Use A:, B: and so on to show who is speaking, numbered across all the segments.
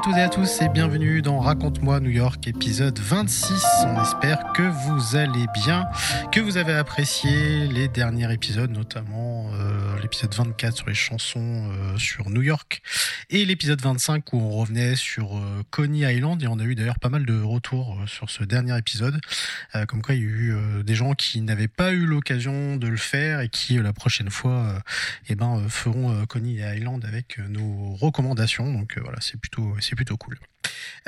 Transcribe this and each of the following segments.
A: À toutes et à tous et bienvenue dans Raconte-moi New York épisode 26. On espère que vous allez bien, que vous avez apprécié les derniers épisodes, notamment euh, l'épisode 24 sur les chansons euh, sur New York et l'épisode 25 où on revenait sur euh, Coney Island et on a eu d'ailleurs pas mal de retours euh, sur ce dernier épisode. Euh, comme quoi il y a eu euh, des gens qui n'avaient pas eu l'occasion de le faire et qui la prochaine fois eh ben, feront Coney Island avec nos recommandations. Donc voilà, c'est plutôt, c'est plutôt cool.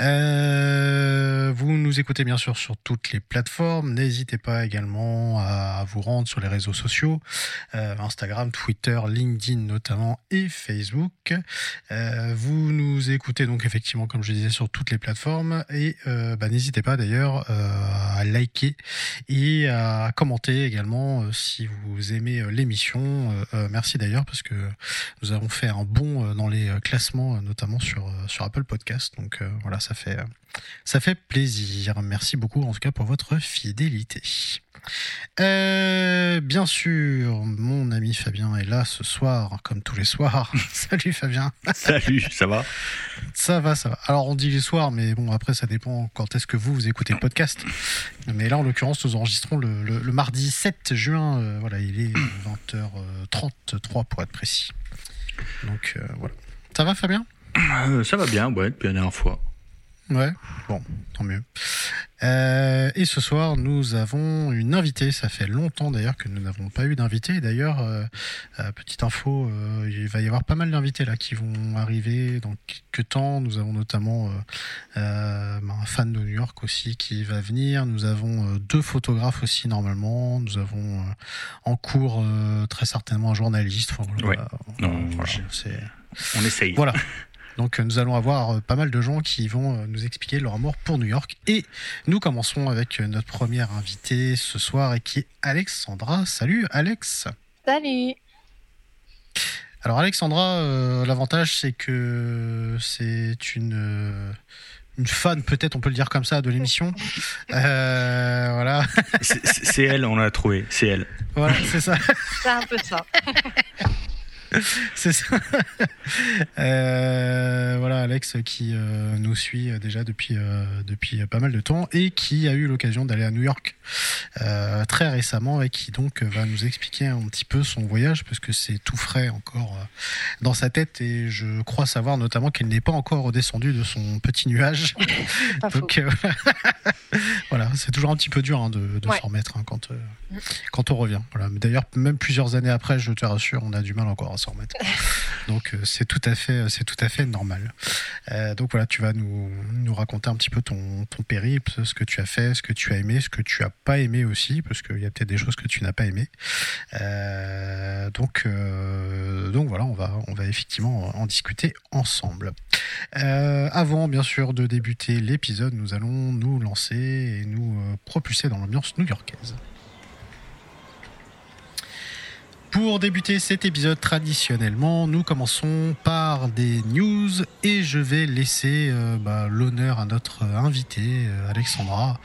A: Euh, vous nous écoutez bien sûr sur toutes les plateformes. N'hésitez pas également à vous rendre sur les réseaux sociaux, euh, Instagram, Twitter, LinkedIn notamment et Facebook. Euh, vous nous écoutez donc effectivement, comme je disais, sur toutes les plateformes et euh, bah, n'hésitez pas d'ailleurs à liker et à commenter également si vous aimez l'émission. Merci d'ailleurs parce que nous avons fait un euh, dans les classements, notamment sur sur Apple Podcast. Donc voilà, ça fait ça fait plaisir. Merci beaucoup en tout cas pour votre fidélité. Euh, bien sûr, mon ami Fabien est là ce soir, comme tous les soirs. Salut Fabien.
B: Salut, ça va?
A: Ça va, ça va. Alors on dit les soirs, mais bon après ça dépend quand est-ce que vous vous écoutez le podcast. Mais là en l'occurrence nous enregistrons le, le- le mardi 7 juin. euh, voilà, il est 20h33 pour être précis. Donc euh, voilà. Ça va Fabien?
B: Ça va bien, ouais, depuis la dernière fois.
A: Ouais, bon, tant mieux. Euh, et ce soir, nous avons une invitée. Ça fait longtemps d'ailleurs que nous n'avons pas eu d'invité. D'ailleurs, euh, euh, petite info, il va y avoir pas mal d'invités là qui vont arriver dans quelques temps. Nous avons notamment euh, un fan de New York aussi qui va venir. Nous avons deux photographes aussi normalement. Nous avons en cours très certainement un journaliste. Enfin, voilà,
B: Ouais.
A: voilà,
B: Non,
A: voilà,
B: je-
A: c'est
B: On essaye.
A: voilà. Donc euh, nous allons avoir euh, pas mal de gens qui vont euh, nous expliquer leur amour pour New York. Et nous commençons avec notre première invitée ce soir et qui est Alexandra. Salut Alex.
C: Salut
A: Alors Alexandra, euh, l'avantage c'est que c'est une... euh, une fan, peut-être, on peut le dire comme ça, de l'émission. Euh, voilà,
B: c'est elle, on l'a trouvé, c'est elle.
A: voilà, c'est ça.
C: C'est un peu ça.
A: C'est ça. Euh, voilà, Alex qui euh, nous suit déjà depuis, euh, depuis pas mal de temps et qui a eu l'occasion d'aller à New York très récemment et qui donc va nous expliquer un petit peu son voyage parce que c'est tout frais encore dans sa tête et je crois savoir notamment qu'elle n'est pas encore redescendue de son petit nuage.
C: Pas.
A: Donc voilà, c'est toujours un petit peu dur hein, de, de
C: Ouais.
A: s'en remettre hein, quand,
C: Mm.
A: quand on revient. Voilà. D'ailleurs, même plusieurs années après, je te rassure, on a du mal encore à donc euh, c'est tout à fait, c'est tout à fait normal. Euh, donc voilà, tu vas nous, nous raconter un petit peu ton, ton périple, ce que tu as fait, ce que tu as aimé, ce que tu as pas aimé aussi, parce qu'il y a peut-être des choses que tu n'as pas aimé. Euh, donc donc voilà, on va on va effectivement en discuter ensemble. Avant, bien sûr, de débuter l'épisode, nous allons nous lancer et nous propulser dans l'ambiance new-yorkaise. Pour débuter cet épisode traditionnellement, nous commençons par des news et je vais laisser euh, bah, l'honneur à notre invitée, euh, Alexandra,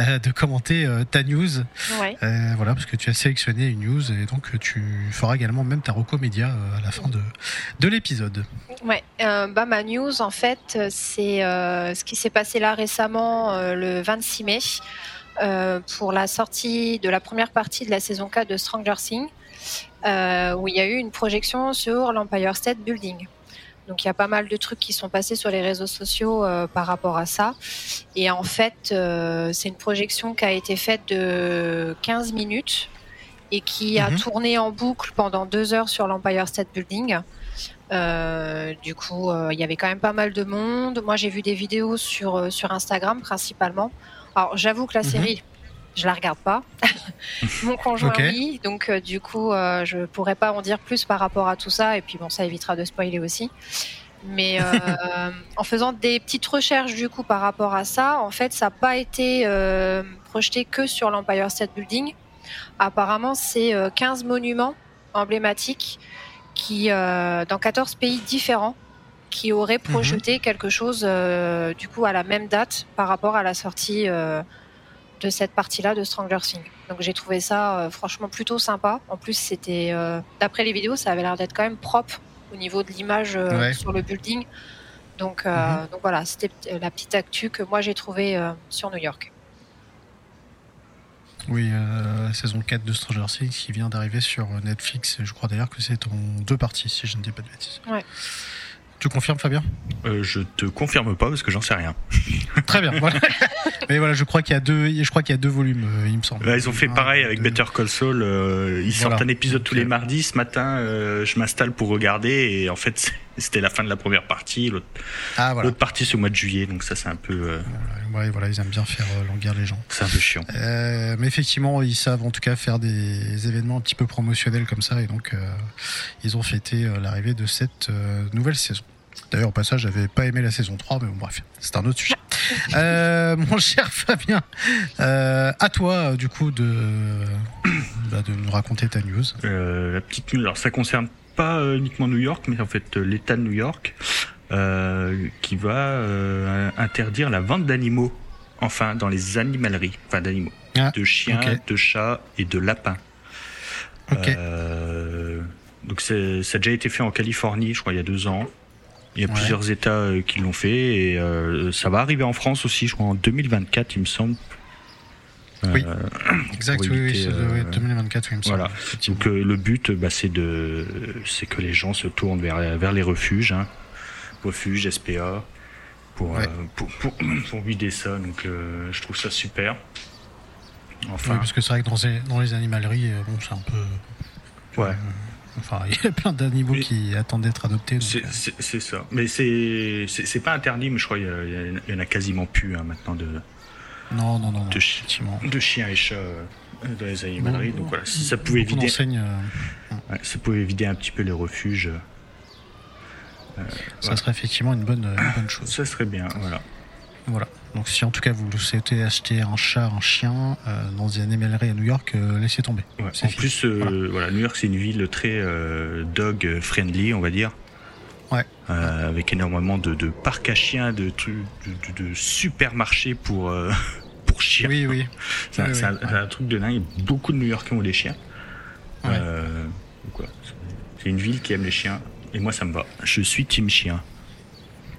A: euh, de commenter euh, ta news.
C: Ouais.
A: Euh, voilà, parce que tu as sélectionné une news et donc euh, tu feras également même ta reco média euh, à la fin de, de l'épisode.
C: Ouais. Euh, bah, ma news, en fait, euh, c'est euh, ce qui s'est passé là récemment, euh, le 26 mai, euh, pour la sortie de la première partie de la saison 4 de Stranger Things, euh, où il y a eu une projection sur l'Empire State Building. Donc il y a pas mal de trucs qui sont passés sur les réseaux sociaux euh, par rapport à ça. Et en fait, euh, c'est une projection qui a été faite de 15 minutes et qui a
A: Mhm.
C: tourné en boucle pendant deux heures sur l'Empire State Building. Euh, du coup, euh, il y avait quand même pas mal de monde. Moi, j'ai vu des vidéos sur, euh, sur Instagram principalement. Alors, j'avoue que la
A: Mhm.
C: série, je la regarde pas. Mon conjoint, oui. Donc, euh, du coup, euh, je pourrais pas en dire plus par rapport à tout ça. Et puis, bon, ça évitera de spoiler aussi. Mais euh, en faisant des petites recherches du coup par rapport à ça, en fait, ça n'a pas été euh, projeté que sur l'Empire State Building. Apparemment, c'est 15 monuments emblématiques qui, dans 14 pays différents qui auraient mhm. projeté quelque chose du coup à la même date par rapport à la sortie de cette partie-là de Stranger Things. Donc j'ai trouvé ça euh, franchement plutôt sympa. En plus, c'était euh, d'après les vidéos, ça avait l'air d'être quand même propre au niveau de l'image euh, sur le building. Donc, mhm. donc voilà, c'était la petite actu que moi j'ai trouvé sur New York.
A: Oui, la saison 4 de Stranger Things qui vient d'arriver sur Netflix. Je crois d'ailleurs que c'est en deux parties, si je ne dis pas de bêtises.
C: Ouais.
A: Tu confirmes, Fabien
B: euh, Je te confirme pas parce que j'en sais rien.
A: Très bien. Voilà. Mais voilà, je crois qu'il y a deux, je crois qu'il y a deux volumes, euh, il me semble.
B: ils ont fait pareil avec Better Call Saul. Euh, ils sortent un épisode tous les mardis. Ce matin, je m'installe pour regarder et en fait, c'était la fin de la première partie. L'autre ah, partie, c'est au mois de juillet, donc ça, c'est un peu.
A: Ouais, voilà, ils aiment bien faire languir les gens.
B: C'est un peu chiant.
A: mais effectivement, ils savent en tout cas faire des événements un petit peu promotionnels comme ça, et donc ils ont fêté l'arrivée de cette nouvelle saison. D'ailleurs, au passage, j'avais pas aimé la saison 3, mais bon, bref, c'est un autre sujet. Euh, mon cher Fabien, euh, à toi, du coup, de, bah, de nous raconter ta news.
B: Euh, la petite news, alors ça concerne pas uniquement New York, mais en fait l'État de New York, qui va interdire la vente d'animaux, enfin, dans les animaleries, enfin d'animaux, ah, de chiens, de chats et de lapins. donc ça a déjà été fait en Californie, je crois, il y a deux ans. Il y a plusieurs États euh, qui l'ont fait et euh, ça va arriver en France aussi, je crois en 2024, il me semble.
A: Oui, euh, exact, oui, oui, 2024, oui, il me semble.
B: Voilà. Donc le but, bah, c'est de, c'est que les gens se tournent vers, vers les refuges, hein. refuges, SPA, pour, pour, pour, pour, vider ça. Donc je trouve ça super.
A: Enfin, oui, parce que c'est vrai que dans les, dans les animaleries, bon, c'est un peu.
B: Ouais.
A: Enfin, il y a plein d'animaux qui attendent d'être adoptés.
B: Euh. C'est ça. Mais c'est pas interdit, mais je crois qu'il y, en a quasiment plus hein, maintenant de.
A: Non, non, non.
B: De, de chiens et chats euh, dans les animaleries. Donc voilà, si ça pouvait vider. Euh, ça pouvait vider un petit peu les refuges.
A: ça serait effectivement une bonne, une bonne chose.
B: Ça serait bien, voilà.
A: Voilà. Donc si en tout cas vous souhaitez acheter un chat, un chien euh, dans une animalerie à New York, euh, laissez tomber.
B: En plus, euh, voilà. New York c'est une ville très dog friendly, on va dire.
A: Ouais.
B: avec énormément de, parcs à chiens, de, de, de, supermarchés pour, pour chiens.
A: Oui, oui.
B: c'est un, truc de dingue. Beaucoup de New Yorkais ont des chiens. c'est une ville qui aime les chiens. Et moi, ça me va. Je suis team chien.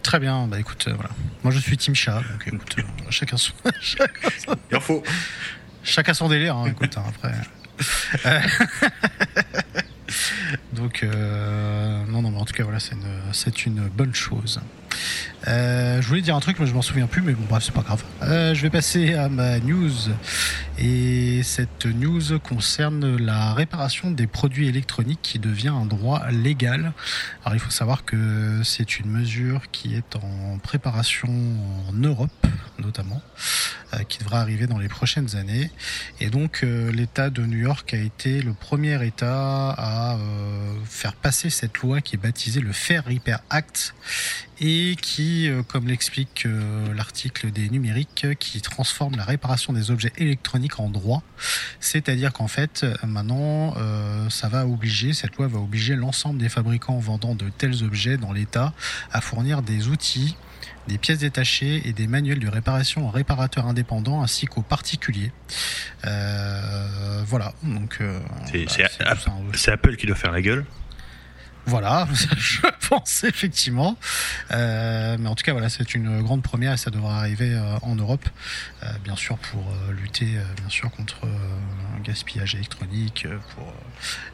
A: Très bien, bah écoute, euh, voilà. Moi je suis Team Chat, donc écoute, euh, chacun son. chacun
B: son... Il faut.
A: Chacun son délire, hein, écoute, hein, après. Euh, donc, non, non, mais en tout cas, voilà, c'est une, c'est une bonne chose. Euh, je voulais dire un truc, mais je m'en souviens plus, mais bon, bref, c'est pas grave. Euh, je vais passer à ma news. Et cette news concerne la réparation des produits électroniques qui devient un droit légal. Alors, il faut savoir que c'est une mesure qui est en préparation en Europe, notamment, euh, qui devra arriver dans les prochaines années. Et donc, l'État de New York a été le premier État à faire passer cette loi qui est baptisée le Fair Repair Act et qui, euh, comme l'explique euh, l'article des numériques, qui transforme la réparation des objets électroniques en droit. C'est-à-dire qu'en fait, maintenant, euh, ça va obliger, cette loi va obliger l'ensemble des fabricants vendant de tels objets dans l'État à fournir des outils des pièces détachées et des manuels de réparation aux réparateurs indépendants ainsi qu'aux particuliers. voilà, donc
B: c'est Apple qui doit faire la gueule.
A: Voilà, je pense effectivement. Euh, mais en tout cas, voilà, c'est une grande première et ça devra arriver euh, en Europe, euh, bien sûr pour lutter, bien sûr contre un gaspillage électronique, pour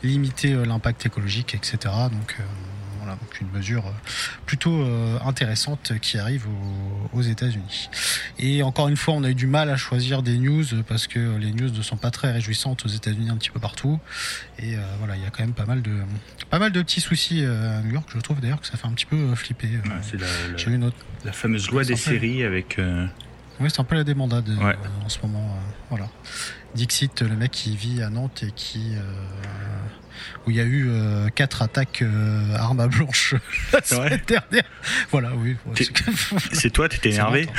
A: limiter l'impact écologique, etc. Donc voilà, donc une mesure plutôt intéressante qui arrive aux, États-Unis. Et encore une fois, on a eu du mal à choisir des news parce que les news ne sont pas très réjouissantes aux États-Unis un petit peu partout. Et voilà, il y a quand même pas mal de pas mal de petits soucis à New York. Je trouve d'ailleurs que ça fait un petit peu flipper.
B: c'est la, fameuse loi des séries avec
A: Oui, c'est un peu la débandade euh, en ce moment. euh, voilà. Dixit, le mec qui vit à Nantes et qui. euh, où il y a eu quatre attaques armes à blanche la semaine dernière. Voilà, oui. ouais,
B: T'es-
A: c'est-
B: toi, t'étais
A: c'est
B: énervé
A: Nantes,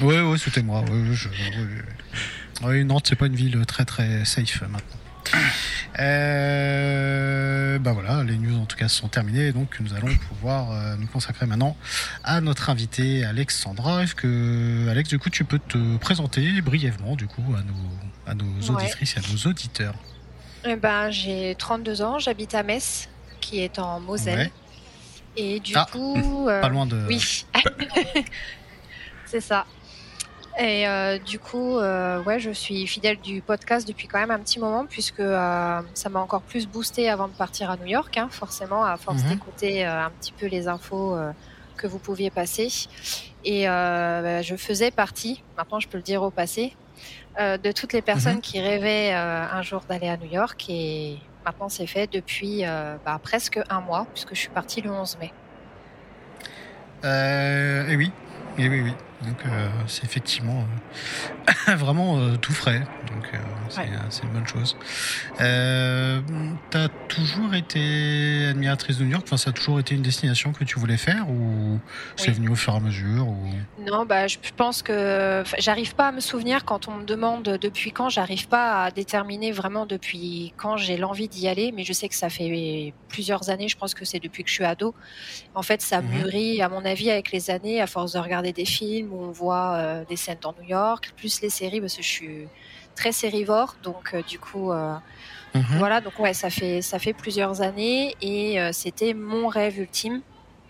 A: hein. Ouais, c'était moi. Ouais, je-. Ouais, Nantes, c'est pas une ville très très safe maintenant. Euh, bah voilà, les news en tout cas sont terminées, donc nous allons pouvoir euh, nous consacrer maintenant à notre invité Alexandra. Est-ce que Alex, du coup, tu peux te présenter brièvement du coup à nos à nos
C: Ouais.
A: auditrices et à nos auditeurs?
C: Eh ben, j'ai 32 ans, j'habite à Metz, qui est en Moselle.
A: Ouais.
C: Et du
A: Ah,
C: coup. euh,
A: Pas loin de.
C: Oui. c'est ça. Et euh, du coup, euh, ouais, je suis fidèle du podcast depuis quand même un petit moment, puisque euh, ça m'a encore plus boosté avant de partir à New York, hein, forcément, à force
A: Mhm.
C: d'écouter euh, un petit peu les infos euh, que vous pouviez passer. Et euh, bah, je faisais partie, maintenant je peux le dire au passé, euh, de toutes les personnes
A: Mhm.
C: qui rêvaient euh, un jour d'aller à New York. Et maintenant, c'est fait depuis euh, bah, presque un mois, puisque je suis partie le 11 mai.
A: Euh, et oui, et oui, oui. Donc euh, c'est effectivement euh, vraiment euh, tout frais. Donc c'est
C: Ouais.
A: c'est une bonne chose. T'as toujours été admiratrice de New York? Enfin, ça a toujours été une destination que tu voulais faire ou c'est venu au fur et à mesure ou...
C: Non, bah, je pense que j'arrive pas à me souvenir quand on me demande depuis quand. J'arrive pas à déterminer vraiment depuis quand j'ai l'envie d'y aller, mais je sais que ça fait plusieurs années. Je pense que c'est depuis que je suis ado. En fait, ça
A: Mhm.
C: mûrit, à mon avis, avec les années, à force de regarder des films où on voit euh, des scènes dans New York, plus les séries, parce que je suis très sérivore, donc euh, du coup. euh,
A: Mhm.
C: voilà, donc ouais, ça fait ça fait plusieurs années et c'était mon rêve ultime,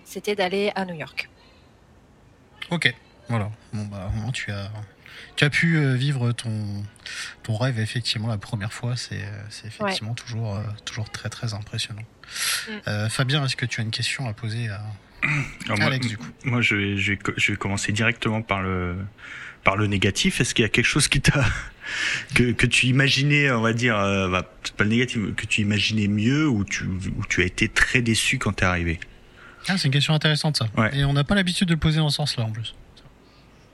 C: c'était d'aller à New York.
A: Ok, voilà. Bon bah, moins, tu as tu as pu vivre ton ton rêve effectivement la première fois. C'est c'est effectivement toujours toujours très très impressionnant.
C: Mm.
A: Euh, Fabien, est-ce que tu as une question à poser à
B: Alors, moi-
A: Alex du coup
B: Moi, je vais, je, vais, co- je vais commencer directement par le, par le négatif. Est-ce qu'il y a quelque chose qui t'a, que, que tu imaginais, on va dire, euh, bah, pas le négatif, que tu imaginais mieux ou tu, ou tu as été très déçu quand t'es arrivé?
A: Ah, c'est une question intéressante ça.
B: Ouais.
A: Et on n'a pas l'habitude de le poser dans ce sens-là en plus.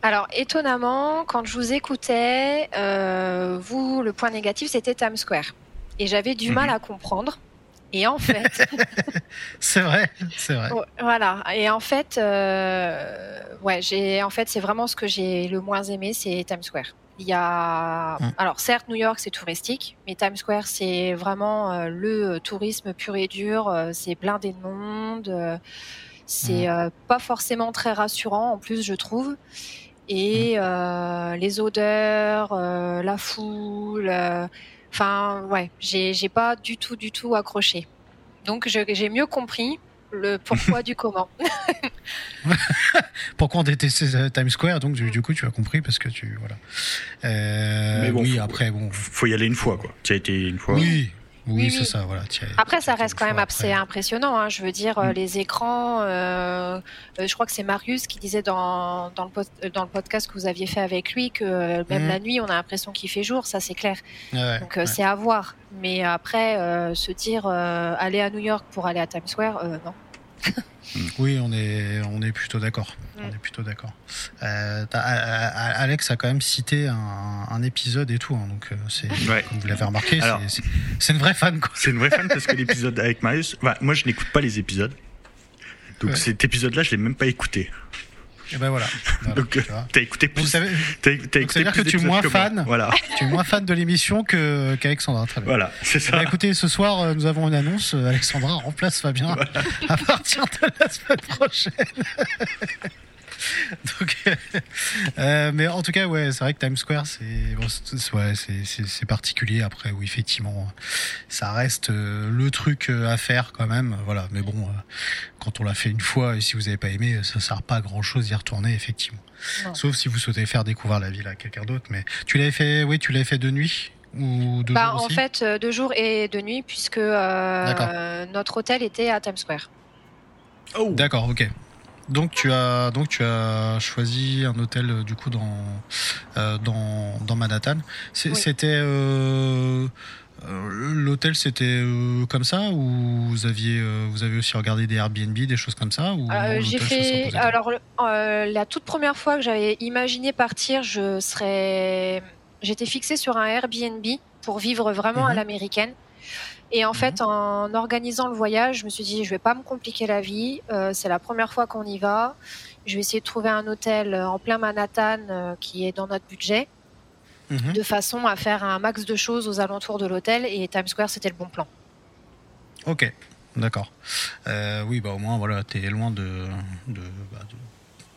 C: Alors, étonnamment, quand je vous écoutais, euh, vous, le point négatif, c'était Times Square. Et j'avais du
B: Mhm.
C: mal à comprendre. Et en fait,
A: C'est vrai, c'est vrai.
C: Voilà. Et en fait, euh, ouais, j'ai, en fait, c'est vraiment ce que j'ai le moins aimé, c'est Times Square. Il y a,
A: Mm.
C: alors certes, New York c'est touristique, mais Times Square c'est vraiment euh, le tourisme pur et dur. euh, c'est blindé de monde. euh, c'est euh, pas forcément très rassurant en plus, je trouve. Et euh, les odeurs, euh, la foule. Enfin, ouais, j'ai j'ai pas du tout, du tout accroché. Donc, je- j'ai mieux compris le pourquoi du comment.
A: Pourquoi on détestait euh, Times Square? Donc du, du coup, tu as compris parce que tu voilà. Euh,
B: Mais bon,
A: oui,
B: faut-
A: après bon.
B: Faut y aller une fois, quoi. Tu as été une fois.
A: Oui, oui,
C: Oui,
A: c'est
C: oui.
A: ça. Voilà.
C: Après, ça reste quand même assez impressionnant. hein. Je veux dire, euh,
B: Mm.
C: les écrans. euh, euh, je crois que c'est Marius qui disait dans, dans, le dans le podcast que vous aviez fait avec lui que même
A: Mhm.
C: la nuit, on a l'impression qu'il fait jour. Ça, c'est clair.
A: Ouais,
C: Donc,
A: ouais.
C: c'est à voir. Mais après, euh, se dire euh, aller à New York pour aller à Times Square, euh, non.
A: Oui, on est, on est plutôt d'accord.
C: Mm.
A: On est plutôt d'accord. Euh, A- A- Alex a quand même cité un, un épisode et tout, hein, donc euh, c'est,
B: Ouais.
A: comme vous l'avez remarqué,
B: Alors-
A: c'est, c'est- c'est une vraie fan quoi.
B: C'est une vraie fan parce que l'épisode avec Marius, bah, moi je n'écoute pas les épisodes. Donc
A: Ouais.
B: cet épisode-là, je l'ai même pas écouté.
A: Et ben voilà. Voilà,
B: Donc. T'as écouté plus. T'as, t'as
A: donc, ça
B: écouté
A: veut dire que tu es moins
B: que
A: fan.
B: Voilà,
A: tu es moins fan de l'émission que, qu'Alexandra. Très bien.
B: voilà, c'est
A: Bah,
B: ça.
A: écoutez, ce soir, euh, nous avons une annonce. Euh, Alexandra remplace Fabien à partir de la semaine prochaine. Donc, euh, mais en tout cas, ouais, c'est vrai que Times Square, c'est bon, ouais, c'est- particulier. Après, oui, effectivement, ça reste euh, le truc euh, à faire quand même. Voilà, mais bon, euh, quand on l'a fait une fois et si vous n'avez pas aimé, ça sert pas à grand chose d'y retourner, effectivement.
C: Non.
A: Sauf si vous souhaitez faire découvrir la ville à quelqu'un d'autre. Mais tu l'avais fait, oui, tu l'avais fait de nuit ou de
C: Bah,
A: jour
C: en
A: aussi
C: fait, euh, de jour et de nuit, puisque euh, notre hôtel était à Times Square.
B: Oh,
A: D'accord, ok. Donc tu as donc tu as choisi un hôtel euh, du coup dans euh, dans, dans Manhattan. C'était l'hôtel c'était comme ça ou vous aviez vous avez aussi regardé des Airbnb des choses comme ça ou
C: J'ai fait alors la toute première fois que j'avais imaginé partir, je serais j'étais fixée sur un Airbnb pour vivre vraiment à mhm. l'américaine. Et en fait, mhm. en organisant le voyage, je me suis dit, je vais pas me compliquer la vie. Euh, c'est la première fois qu'on y va. Je vais essayer de trouver un hôtel euh, en plein Manhattan euh, qui est dans notre budget, mhm. de façon à faire un max de choses aux alentours de l'hôtel. Et Times Square, c'était le bon plan.
A: Ok, d'accord. oui, bah au moins, voilà, tu es loin de, bah, de,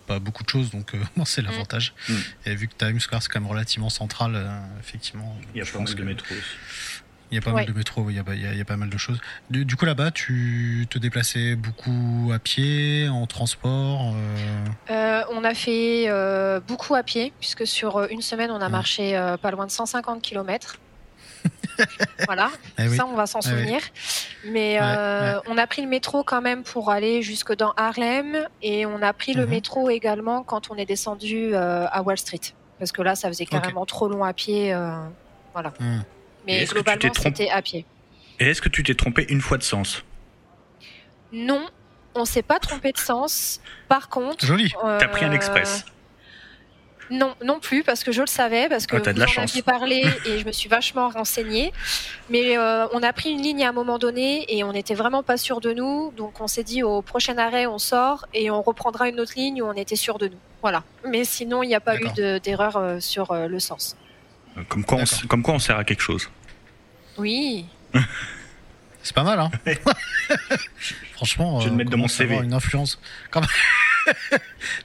A: pas beaucoup de choses, donc c'est l'avantage. Mm. Et vu que Times Square, c'est quand même relativement central, effectivement.
B: Il y a pas mal de métro aussi.
A: Il y a pas mal de métro, il y, a, il, y a, pas mal de choses. Du, coup, là-bas, tu te déplaçais beaucoup à pied, en transport
C: euh euh, On a fait euh, beaucoup à pied, puisque sur une semaine, on a marché pas loin de 150 km. voilà, eh ça on va s'en eh souvenir. Mais on a pris le métro quand même pour aller jusque dans Harlem et on a pris le mhm. métro également quand on est descendu à Wall Street. Parce que là, ça faisait carrément trop long à pied. voilà. Hmm. Mais globalement, c'était à pied.
B: Et est-ce que tu t'es trompé une fois de sens
C: Non, on s'est pas trompé de sens. Par contre,
A: joli.
B: Euh, T'as pris un express.
C: Non, non plus, parce que je le savais, parce que
B: vous en aviez
C: parlé et je me suis vachement renseignée. Mais euh, on a pris une ligne à un moment donné et on n'était vraiment pas sûr de nous. Donc on s'est dit au prochain arrêt, on sort et on reprendra une autre ligne où on était sûr de nous. Voilà. Mais sinon, il n'y a pas eu d'erreur euh, sur le sens.
B: Comme quoi, on, comme quoi on sert à quelque chose.
C: Oui.
A: C'est pas mal, hein Franchement,
B: je vais le mettre dans mon
A: CV. Une influence.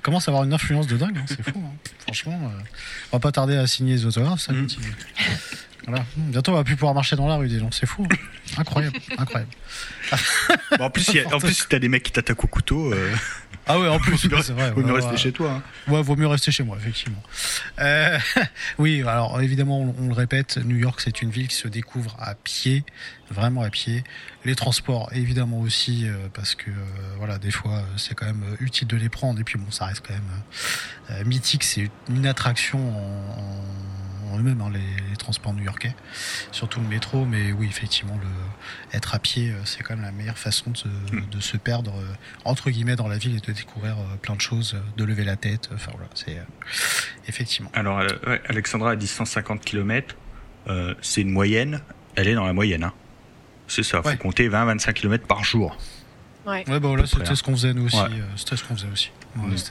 A: Commence à avoir une influence de dingue, hein, c'est fou. Hein. Franchement, euh, on va pas tarder à signer les autographes, ça mm. Voilà. Bientôt, on va plus pouvoir marcher dans la rue, des gens. C'est fou. Hein. Incroyable, incroyable.
B: en plus, en plus, si t'as des mecs qui t'attaquent au couteau. Euh,
A: ah ouais, en plus, c'est vrai.
B: Vaut mieux rester chez toi.
A: Hein. Ouais, vaut mieux rester chez moi, effectivement. Euh, oui, alors évidemment, on, le répète, New York, c'est une ville qui se découvre à pied, vraiment à pied. Les transports, évidemment aussi, euh, parce que voilà, des fois, c'est quand même utile de les prendre. Et puis bon, ça reste quand même mythique. C'est une attraction en eux-mêmes, hein, les, transports new-yorkais, surtout le métro. Mais oui, effectivement, le, être à pied, euh, c'est quand même la meilleure façon de, hmm. se perdre, euh, entre guillemets, dans la ville et de découvrir euh, plein de choses, de lever la tête. Enfin voilà, c'est effectivement.
B: Alors, Alexandra a dit 150 km, c'est une moyenne, elle est dans la moyenne. Hein. C'est ça, il faut compter 20-25 km par jour.
A: Ouais, ouais bah voilà, c'était ce qu'on faisait nous aussi. C'était ce qu'on faisait aussi.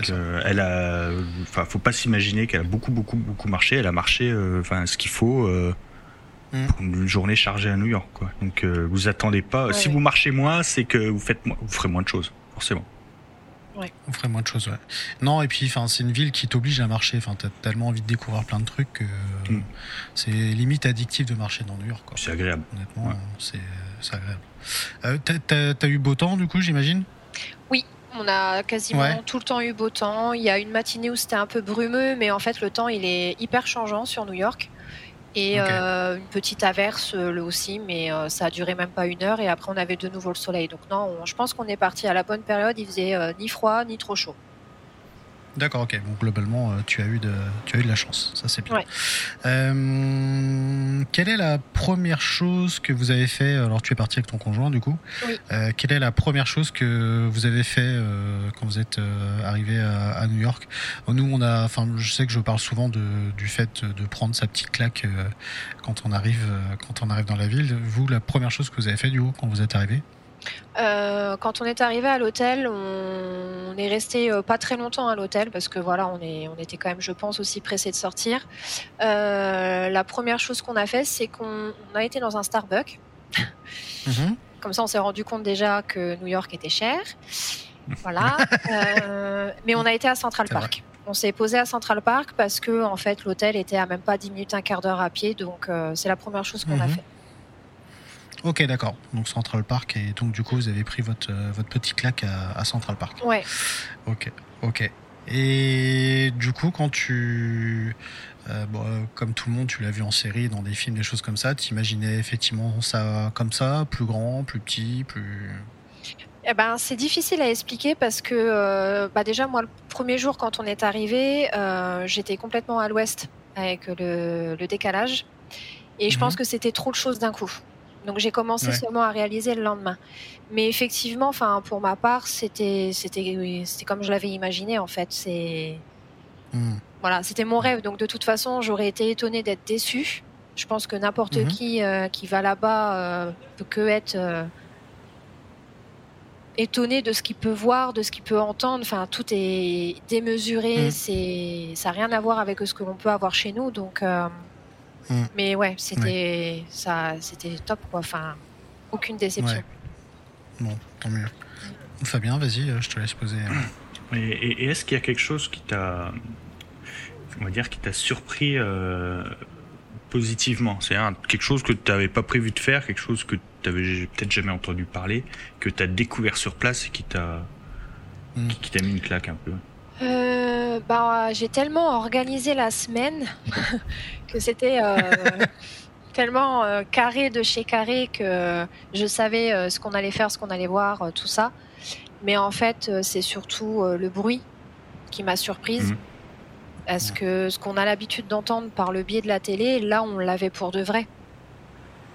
B: Euh, elle a, enfin, faut pas s'imaginer qu'elle a beaucoup, beaucoup, beaucoup marché. Elle a marché, euh, enfin, ce qu'il faut euh, mm. pour une journée chargée à New York, quoi. Donc, vous attendez pas. Si vous marchez moins, c'est que vous faites, vous ferez moins de choses, forcément.
A: Ouais. On ferait moins de choses, ouais. Non, et puis, enfin, c'est une ville qui t'oblige à marcher. Enfin, t'as tellement envie de découvrir plein de trucs que mm. c'est limite addictif de marcher dans New York.
B: C'est agréable.
A: Honnêtement, c'est agréable. t'as eu beau temps, du coup, j'imagine?
C: Oui, on a quasiment tout le temps eu beau temps. Il y a une matinée où c'était un peu brumeux, mais en fait le temps il est hyper changeant sur New York. Et euh, une petite averse le aussi, mais euh, ça a duré même pas une heure et après on avait de nouveau le soleil. Donc non, je pense qu'on est parti à la bonne période. Il faisait euh, ni froid ni trop chaud.
A: D'accord, ok. Donc globalement, euh, tu as eu de, tu as eu de la chance. Ça c'est bien. Euh, quelle est la première chose que vous avez fait Alors tu es parti avec ton conjoint du coup.
C: Oui.
A: Euh, quelle est la première chose que vous avez fait quand vous êtes arrivé à, New York? Nous, on a, enfin, je sais que je parle souvent de, du fait de prendre sa petite claque quand on arrive, quand on arrive dans la ville. Vous, la première chose que vous avez fait du coup quand vous êtes arrivé?
C: Euh, quand on est arrivé à l'hôtel, on, est resté euh, pas très longtemps à l'hôtel parce que voilà, on, est, on était quand même, je pense, aussi pressé de sortir. Euh, la première chose qu'on a fait, c'est qu'on a été dans un Starbucks. Mhm. Comme ça, on s'est rendu compte déjà que New York était cher. Voilà. mais on a été à Central Park. On s'est posé à Central Park parce que en fait l'hôtel était à même pas 10 minutes, un quart d'heure à pied, donc c'est la première chose qu'on a mhm. fait.
A: Ok, d'accord. Donc Central Park et donc du coup vous avez pris votre euh, votre petit claque à, Central Park.
C: Ouais.
A: Ok, ok. Et du coup quand tu euh, bon, euh, comme tout le monde, tu l'as vu en série, dans des films, des choses comme ça. Tu imaginais effectivement ça comme ça, plus grand, plus petit, plus.
C: Eh ben, c'est difficile à expliquer parce que euh, bah déjà moi le premier jour quand on est arrivé, j'étais complètement à l'ouest avec le, le décalage et je
A: Mhm.
C: pense que c'était trop de choses d'un coup. Donc j'ai commencé
A: Ouais.
C: seulement à réaliser le lendemain. Mais effectivement, enfin pour ma part, c'était c'était c'était comme je l'avais imaginé en fait. C'est
A: Hmm.
C: voilà, c'était mon rêve. Donc de toute façon, j'aurais été étonnée d'être déçue. Je pense que n'importe
A: Mhm.
C: qui euh, qui va là-bas euh, peut que être euh, étonné de ce qu'il peut voir, de ce qu'il peut entendre. Enfin, tout est démesuré.
A: Mhm.
C: C'est ça n'a rien à voir avec ce que l'on peut avoir chez nous. Donc,
A: Mhm.
C: mais ouais, c'était ça, c'était top quoi. Enfin, aucune déception.
A: Ouais. Bon, tant mieux. Fabien, vas-y, euh, je te laisse poser. euh.
B: Et, et- et est-ce qu'il y a quelque chose qui t'a, on va dire, qui t'a surpris euh, positivement? C'est quelque chose que tu n'avais pas prévu de faire, quelque chose que tu avais peut-être jamais entendu parler, que tu as découvert sur place et qui t'a,
A: Mm.
B: qui, qui t'a mis une claque un peu?
C: Euh, bah, j'ai tellement organisé la semaine que c'était euh, tellement euh, carré de chez carré que je savais ce qu'on allait faire, ce qu'on allait voir, tout ça. Mais en fait, c'est surtout le bruit qui m'a surprise.
B: Mhm.
C: Parce que ce qu'on a l'habitude d'entendre par le biais de la télé, là, on l'avait pour de vrai.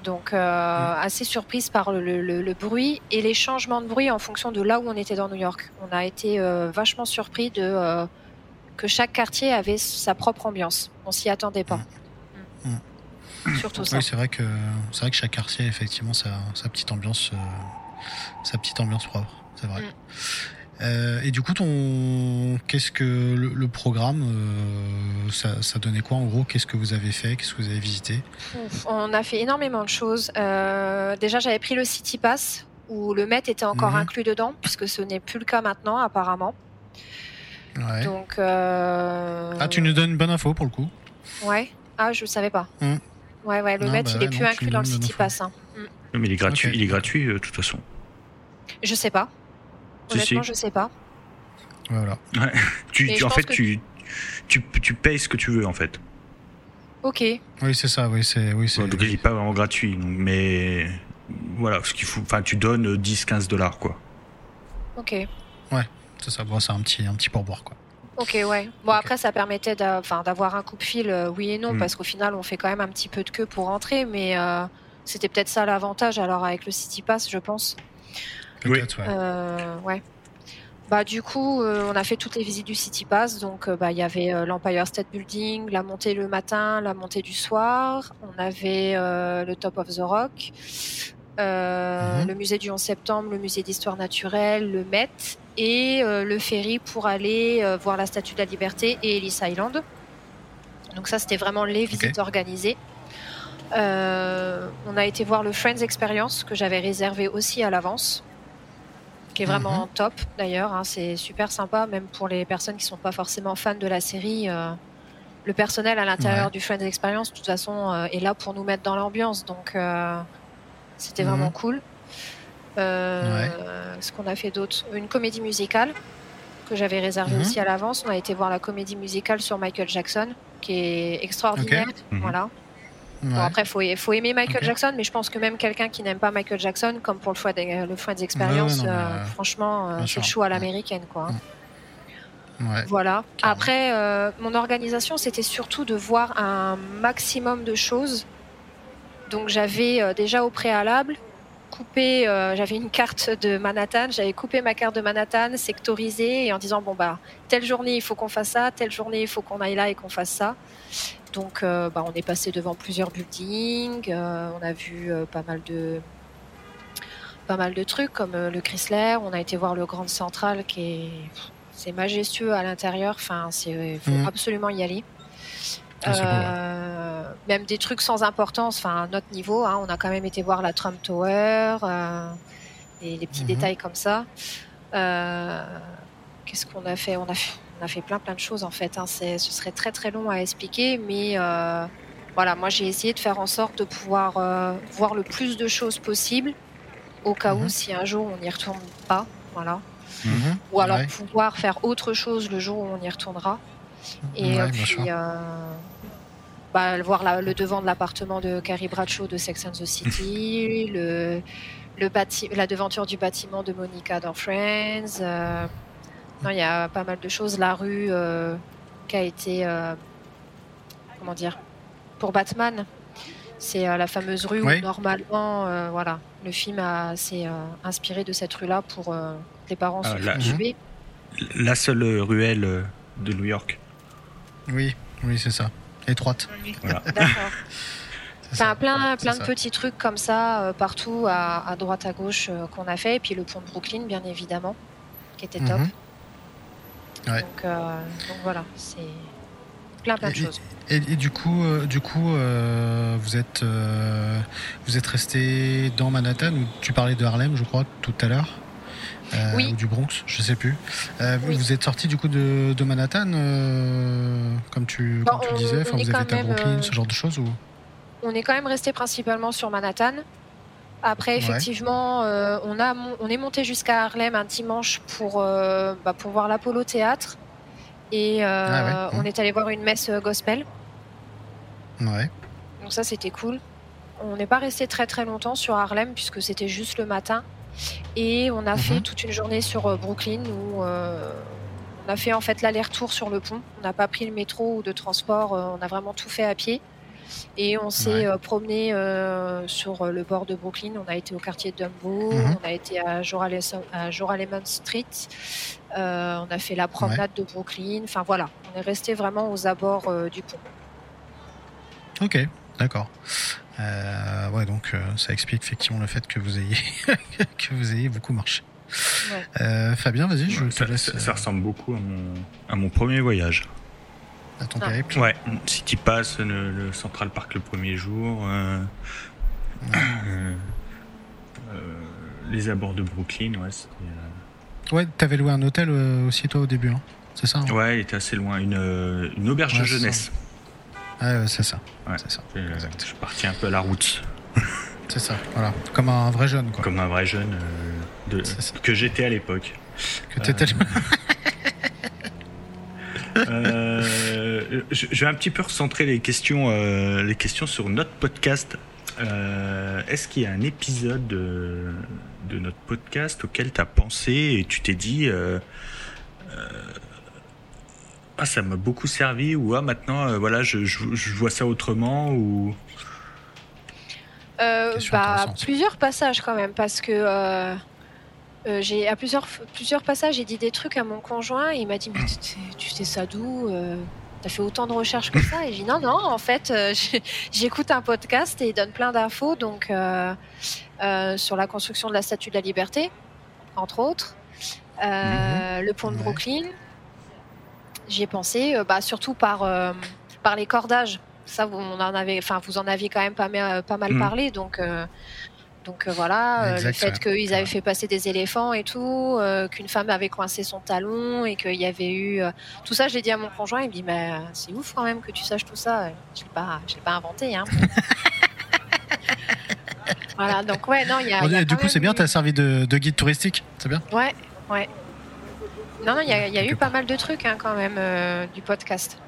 C: Donc, euh, assez surprise par le, le- le bruit et les changements de bruit en fonction de là où on était dans New York. On a été euh, vachement surpris de euh, que chaque quartier avait sa propre ambiance. On s'y attendait pas.
A: Mm.
C: Mm. Surtout ça.
A: Oui, c'est vrai que c'est vrai que chaque quartier a effectivement sa, sa petite ambiance, sa petite ambiance propre. C'est vrai.
C: Mm.
A: Euh, et du coup, ton qu'est-ce que le, le programme, euh, ça, ça donnait quoi en gros? Qu'est-ce que vous avez fait? Qu'est-ce que vous avez visité?
C: Ouf, on a fait énormément de choses. Euh, déjà, j'avais pris le City Pass où le Met était encore
A: Mhm.
C: inclus dedans, puisque ce n'est plus le cas maintenant, apparemment.
A: Ouais.
C: Donc, euh,
A: Ah, tu nous donnes une bonne info pour le coup?
C: Ouais. Ah, je savais pas.
A: Mhm.
C: Ouais, ouais, le
A: Non,
C: Met,
A: bah
C: il
A: ouais,
C: est plus
A: non,
C: inclus dans le City. Pass. hein.
B: Non, mais il est gratuit, il est gratuit euh, de toute façon.
C: Je sais pas.
B: Si,
C: Honnêtement,
B: si.
C: je sais pas.
A: Voilà.
B: Tu, en fait,
C: que-
B: tu, tu, tu payes ce que tu veux en fait.
C: Ok.
A: Oui, c'est ça. Oui, c'est oui, c'est.
B: Donc il est pas vraiment gratuit, donc, mais voilà, ce qu'il faut, enfin, tu donnes 10-15 dollars quoi.
C: Ok.
A: C'est ça. Bon, c'est un petit un petit pourboire quoi.
C: Ok, ouais. Bon, après, ça permettait d'avoir un coup de fil, euh, oui et non,
B: Mm.
C: parce qu'au final, on fait quand même un petit peu de queue pour rentrer, mais euh, c'était peut-être ça l'avantage, alors, avec le City Pass, je pense.
A: Ouais.
C: Euh, ouais. Bah, du coup, euh, on a fait toutes les visites du City Pass. Donc, euh, bah, il y avait euh, l'Empire State Building, la montée le matin, la montée du soir. On avait euh, le Top of the Rock, euh,
A: Mhm.
C: le musée du 11 septembre, le musée d'histoire naturelle, le Met et euh, le ferry pour aller euh, voir la Statue de la Liberté et Ellis Island. Donc ça, c'était vraiment les visites organisées. Euh, on a été voir le Friends Experience que j'avais réservé aussi à l'avance, qui est vraiment top d'ailleurs. hein, c'est super sympa, même pour les personnes qui sont pas forcément fans de la série. euh, le personnel à l'intérieur
A: Ouais.
C: du Friends Experience, de toute façon, euh, est là pour nous mettre dans l'ambiance. Donc, euh, c'était
A: Mhm.
C: vraiment cool. Euh, Ce qu'on a fait d'autre, une comédie musicale que j'avais réservée
A: Mhm.
C: aussi à l'avance. On a été voir la comédie musicale sur Michael Jackson, qui est extraordinaire.
B: Mhm.
C: Voilà.
A: Ouais.
C: Bon, après, faut, faut aimer Michael. Jackson, mais je pense que même quelqu'un qui n'aime pas Michael Jackson, comme pour le, le
A: Ouais, ouais, non, mais,
C: euh,
A: euh,
C: franchement, euh, c'est le show à l'américaine, quoi.
A: Ouais.
C: Voilà.
A: Carrément.
C: Après, euh, mon organisation, c'était surtout de voir un maximum de choses. Donc, j'avais déjà au préalable coupé, euh, j'avais une carte de Manhattan, j'avais coupé ma carte de Manhattan, sectorisé, et en disant, bon, bah, telle journée, il faut qu'on fasse ça, telle journée, il faut qu'on aille là et qu'on fasse ça. Donc, euh, bah, on est passé devant plusieurs buildings, euh, on a vu euh, pas mal de pas mal de trucs comme le Chrysler, on a été voir le Grand Central qui est c'est majestueux à l'intérieur, enfin c'est faut
A: Mhm.
C: absolument y aller.
A: Ah, ouais.
C: Euh, même des trucs sans importance, enfin à notre niveau, hein, on a quand même été voir la Trump Tower, euh, et les petits
A: Mhm.
C: détails comme ça. Euh, Qu'est-ce qu'on a fait? On a fait on a fait plein plein de choses en fait. Hein. Ce serait très très long à expliquer, mais euh, voilà, moi j'ai essayé de faire en sorte de pouvoir voir le plus de choses possible, au cas où
A: Mhm.
C: si un jour on n'y retourne pas, voilà.
A: Mhm.
C: Ou alors
A: Ouais.
C: pouvoir faire autre chose le jour où on y retournera. Et
A: Ouais,
C: puis, euh, bah, voir la- le devant de l'appartement de Carrie Bradshaw de Sex and the City, le, le bâti- la devanture du bâtiment de Monica dans Friends. euh, non, il y a pas mal de choses. La rue euh, qui a été, comment dire, pour Batman. C'est euh, la fameuse rue
A: Oui.
C: où normalement, euh, voilà, le film a- s'est euh, inspiré de cette rue-là pour que les parents
B: Ah,
C: se font tuer.
B: La seule ruelle de New York.
A: Oui, oui, c'est ça. Étroite.
B: Voilà.
C: D'accord. Enfin, plein, plein de
A: ça.
C: petits trucs comme ça euh, partout à, à droite à gauche euh, qu'on a fait et puis le pont de Brooklyn bien évidemment qui était top.
A: Mhm. Ouais.
C: Donc, euh, donc voilà, c'est plein plein de
A: Et-
C: choses.
A: Et, et du coup, euh, du coup, euh, vous êtes, euh, vous êtes resté dans Manhattan ou tu parlais de Harlem, je crois, tout à l'heure, euh,
C: Oui.
A: ou du Bronx, je sais plus. Euh, vous-
C: Oui.
A: Vous êtes sorti du coup de, de Manhattan, euh, comme tu,
C: Bon,
A: comme tu
C: on-
A: disais. Enfin,
C: est
A: vous avez
C: quand
A: été à
C: même,
A: Brooklyn, ce genre de choses ou?
C: On est quand même resté principalement sur Manhattan. Après, effectivement, on, a, on est monté jusqu'à Harlem un dimanche pour, bah, pour voir l'Apollo Théâtre. Et
A: Ah ouais,
C: on est allé voir une messe gospel.
A: Ouais.
C: Donc ça, c'était cool. On n'est pas resté très très longtemps sur Harlem puisque c'était juste le matin. Et on a
A: Mhm.
C: fait toute une journée sur euh, Brooklyn où euh, on a fait en fait l'aller-retour sur le pont. On n'a pas pris le métro ou de transport, euh, on a vraiment tout fait à pied. Et on s'est
A: Ouais.
C: promené euh, sur le bord de Brooklyn. On a été au quartier de Dumbo,
A: Mhm.
C: on a été à Joralemon à Street, euh, on a fait la promenade de Brooklyn. Enfin voilà, on est resté vraiment aux abords euh, du pont.
A: Ok, d'accord. Euh, ouais, donc euh, ça explique effectivement le fait que vous ayez que vous ayez beaucoup marché.
C: Ouais.
A: Euh, Fabien, vas-y, je
B: Ouais,
A: te
B: ça,
A: laisse
B: ça- ça ressemble beaucoup à mon, à mon premier voyage.
A: à ton
C: Ah.
A: périple.
B: Ouais, City Pass, le, le Central Park le premier jour, euh, euh, euh, les abords de Brooklyn, ouais, euh,
A: Ouais, t'avais loué un hôtel euh, aussi toi au début, hein c'est ça hein
B: ouais, il était assez loin, une, euh, une auberge
A: Ouais,
B: de jeunesse.
A: Ah, c'est ça.
B: Ouais.
A: C'est ça.
B: Euh, je suis parti un peu à la route,
A: C'est ça. Voilà. Comme un vrai jeune, quoi.
B: comme un vrai jeune euh, de, que j'étais à l'époque.
A: Que t'étais le-
B: Euh, je, je vais un petit peu recentrer les questions, euh, les questions sur notre podcast. Euh, Est-ce qu'il y a un épisode de, de notre podcast auquel tu as pensé et tu t'es dit euh, euh, ah ça m'a beaucoup servi ou ah maintenant euh, voilà je, je, je vois ça autrement ou?
C: Euh, bah, plusieurs passages quand même, parce que euh, euh, j'ai à plusieurs, plusieurs passages, j'ai dit des trucs à mon conjoint. Et il m'a dit Mais tu, sais- ça d'où euh, T'as fait autant de recherches que ça? Et j'ai dit Non, non, en fait, euh, j'écoute un podcast et il donne plein d'infos donc, euh, euh, sur la construction de la Statue de la Liberté, entre autres, Euh, le pont de
A: Ouais.
C: Brooklyn. J'y ai pensé, euh, bah, surtout par, euh, par les cordages. Ça, vous on en enfin, vous en aviez quand même pas, mal- pas mal
B: Mm.
C: parlé, donc. euh, donc euh, voilà, euh, le fait
A: ouais.
C: qu'ils avaient fait passer des éléphants et tout, euh, qu'une femme avait coincé son talon et qu'il y avait eu euh, tout ça, je l'ai dit à mon conjoint, il me dit mais euh, c'est ouf quand même que tu saches tout ça. Je l'ai pas, je l'ai pas inventé hein. voilà, donc ouais non, il y a. il y a
A: du coup, c'est bien,
C: eu-
A: t'as servi de, de guide touristique. C'est bien.
C: Ouais, ouais. Non non, il y a, il y a eu pas mal de trucs hein, quand même euh, du podcast.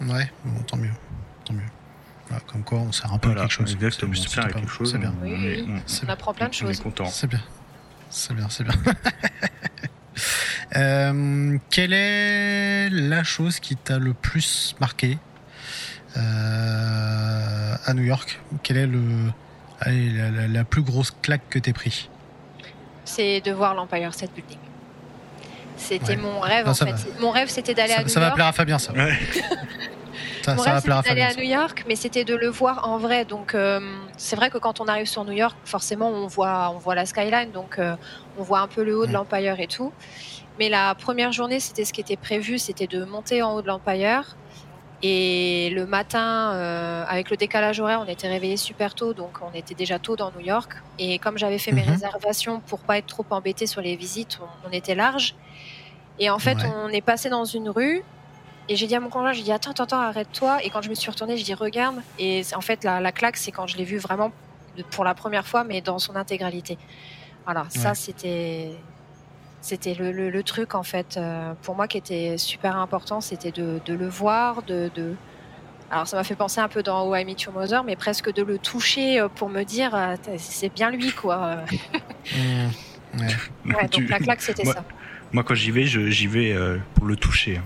C: Mm.
A: Ouais, bon, tant mieux. Tant mieux. Voilà, comme quoi, on sert un peu
B: voilà
A: à quelque chose.
B: on sert à quelque chose
A: C'est bien.
B: on,
C: Oui,
B: est-
C: oui.
B: on-
C: On apprend plein de
B: on est
C: choses.
B: content
A: C'est bien. C'est bien, c'est bien. Euh, quelle est la chose qui t'a le plus marqué euh, à New York? Quelle est le, allez, la, la- la plus grosse claque que t'aies pris?
C: C'est de voir l'Empire State Building. C'était
A: Ouais.
C: mon rêve
A: Non,
C: en fait.
A: va.
C: Mon rêve c'était d'aller à
A: Ça,
C: New
A: ça va
C: York.
A: plaire à Fabien, ça.
B: Ouais.
A: Ça,
C: Mon
A: ça
C: rêve, c'était d'aller à New York, mais c'était de le voir en vrai. Donc, euh, c'est vrai que quand on arrive sur New York, forcément, on voit, on voit la skyline, donc euh, on voit un peu le haut de l'Empire et tout. Mais la première journée, c'était ce qui était prévu, c'était de monter en haut de l'Empire. Et le matin, euh, avec le décalage horaire, on était réveillés super tôt, donc on était déjà tôt dans New York. Et comme j'avais fait mes
A: Mhm.
C: réservations pour pas être trop embêté sur les visites, on, on était large. Et en fait,
A: Ouais.
C: on est passé dans une rue. Et j'ai dit à mon conjoint, j'ai dit attends, attends, attends, arrête-toi. Et quand je me suis retournée, je dis regarde. Et en fait, la, la claque, c'est quand je l'ai vu vraiment pour la première fois, mais dans son intégralité. Voilà, ça c'était c'était le, le- le truc en fait euh, pour moi qui était super important, c'était de, de le voir, de, de, Alors ça m'a fait penser un peu dans Oh I Meet Your Mother, mais presque de le toucher euh, pour me dire euh, c'est bien lui quoi.
A: Mmh, ouais.
C: Ouais,
B: Tu-
C: donc la claque c'était
B: moi,
C: ça.
B: moi, quand j'y vais, je- j'y vais euh, pour le toucher. hein.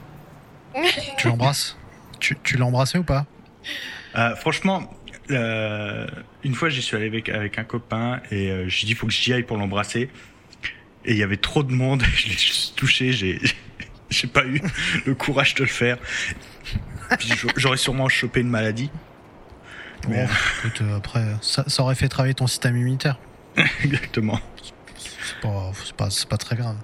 A: Tu l'embrasses? Tu, tu l'as embrassé ou pas?
B: Euh, franchement, euh, une fois, j'y suis allé avec, avec un copain et euh, j'ai dit, faut que j'y aille pour l'embrasser. Et il y avait trop de monde, je l'ai juste touché, j'ai, j'ai pas eu le courage de le faire. J'aurais sûrement chopé une maladie. Mais,
A: Bon, écoute, euh, après, ça, ça aurait fait travailler ton système immunitaire.
B: Exactement.
A: C'est pas, c'est pas, c'est pas très grave.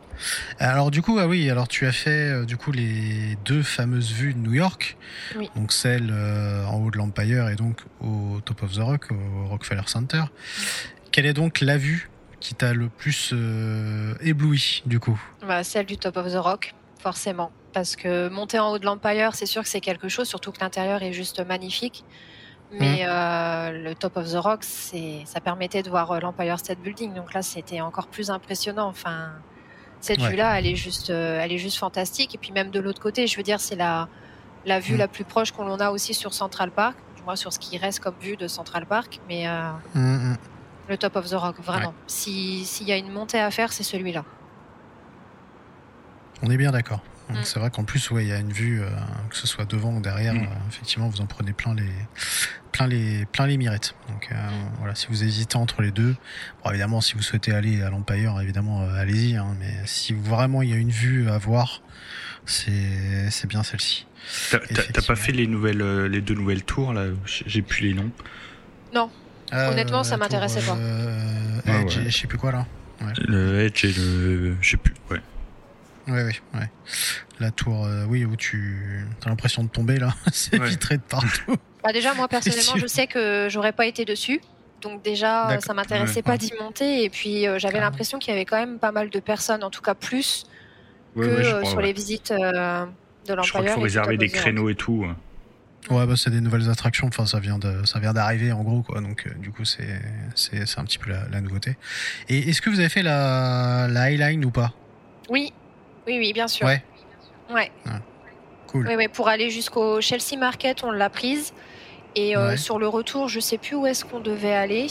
A: Alors du coup, ah oui, alors tu as fait euh, du coup les deux fameuses vues de New York,
C: Oui.
A: donc celle euh, en haut de l'Empire et donc au Top of the Rock, au Rockefeller Center. Quelle est donc la vue qui t'a le plus euh, ébloui du coup
C: Bah, celle du Top of the Rock, forcément. Parce que monter en haut de l'Empire, c'est sûr que c'est quelque chose, surtout que l'intérieur est juste magnifique. Mais
A: Mmh.
C: euh, le Top of the Rock, ça permettait de voir euh, l'Empire State Building. Donc là, c'était encore plus impressionnant. Enfin, cette
A: Ouais.
C: vue-là, elle est juste, elle est juste fantastique. Et puis même de l'autre côté, je veux dire, c'est la, la vue
A: Mm.
C: la plus proche qu'on a aussi sur Central Park. Du moins sur ce qui reste comme vue de Central Park. Mais euh,
A: hum.
C: Le Top of the Rock, vraiment. Si s'il y a une montée à faire, c'est celui-là.
A: On est bien d'accord. Donc,
C: Mm.
A: C'est vrai qu'en plus, ouais, il y a une vue, euh, que ce soit devant ou derrière,
B: Mm.
A: euh, effectivement, vous en prenez plein les, plein les, plein les mirettes. Donc euh, voilà, si vous hésitez entre les deux, bon, évidemment, si vous souhaitez aller à l'Empire, évidemment, euh, allez-y. hein, mais si vraiment il y a une vue à voir, c'est c'est bien celle-ci.
B: T'as, pas fait les nouvelles, euh, les deux nouvelles tours là? J'ai plus les noms.
C: Honnêtement, ça m'intéressait pas.
A: euh,
B: Ouais,
A: Edge
B: ouais.
A: et je sais plus quoi là.
B: Le Edge et le, je sais plus. Ouais.
A: Ouais, ouais, ouais. La tour, euh, oui, où tu as l'impression de tomber là, c'est
B: Ouais.
A: vitré de partout.
C: Bah déjà, moi personnellement, je sais que j'aurais pas été dessus. Donc déjà, euh, ça m'intéressait
B: Ouais.
C: pas d'y monter. Et puis, euh, j'avais l'impression qu'il y avait quand même pas mal de personnes, en tout cas plus
B: Ouais,
C: que euh,
B: crois,
C: sur
B: ouais.
C: les visites euh, de l'Empire.
B: Je crois qu'il faut réserver des créneaux et tout.
A: Ouais, bah, c'est des nouvelles attractions. Enfin, ça vient de, ça vient d'arriver en gros, quoi. Donc, euh, du coup, c'est, c'est, c'est un petit peu la, la nouveauté. Et est-ce que vous avez fait la, la Highline ou pas?
C: Oui, oui, oui, bien sûr.
A: Ouais.
C: Ouais.
A: Cool.
C: Oui, oui, pour aller jusqu'au Chelsea Market, on l'a prise. Et euh,
A: Ouais.
C: sur le retour, je sais plus où est-ce qu'on devait aller.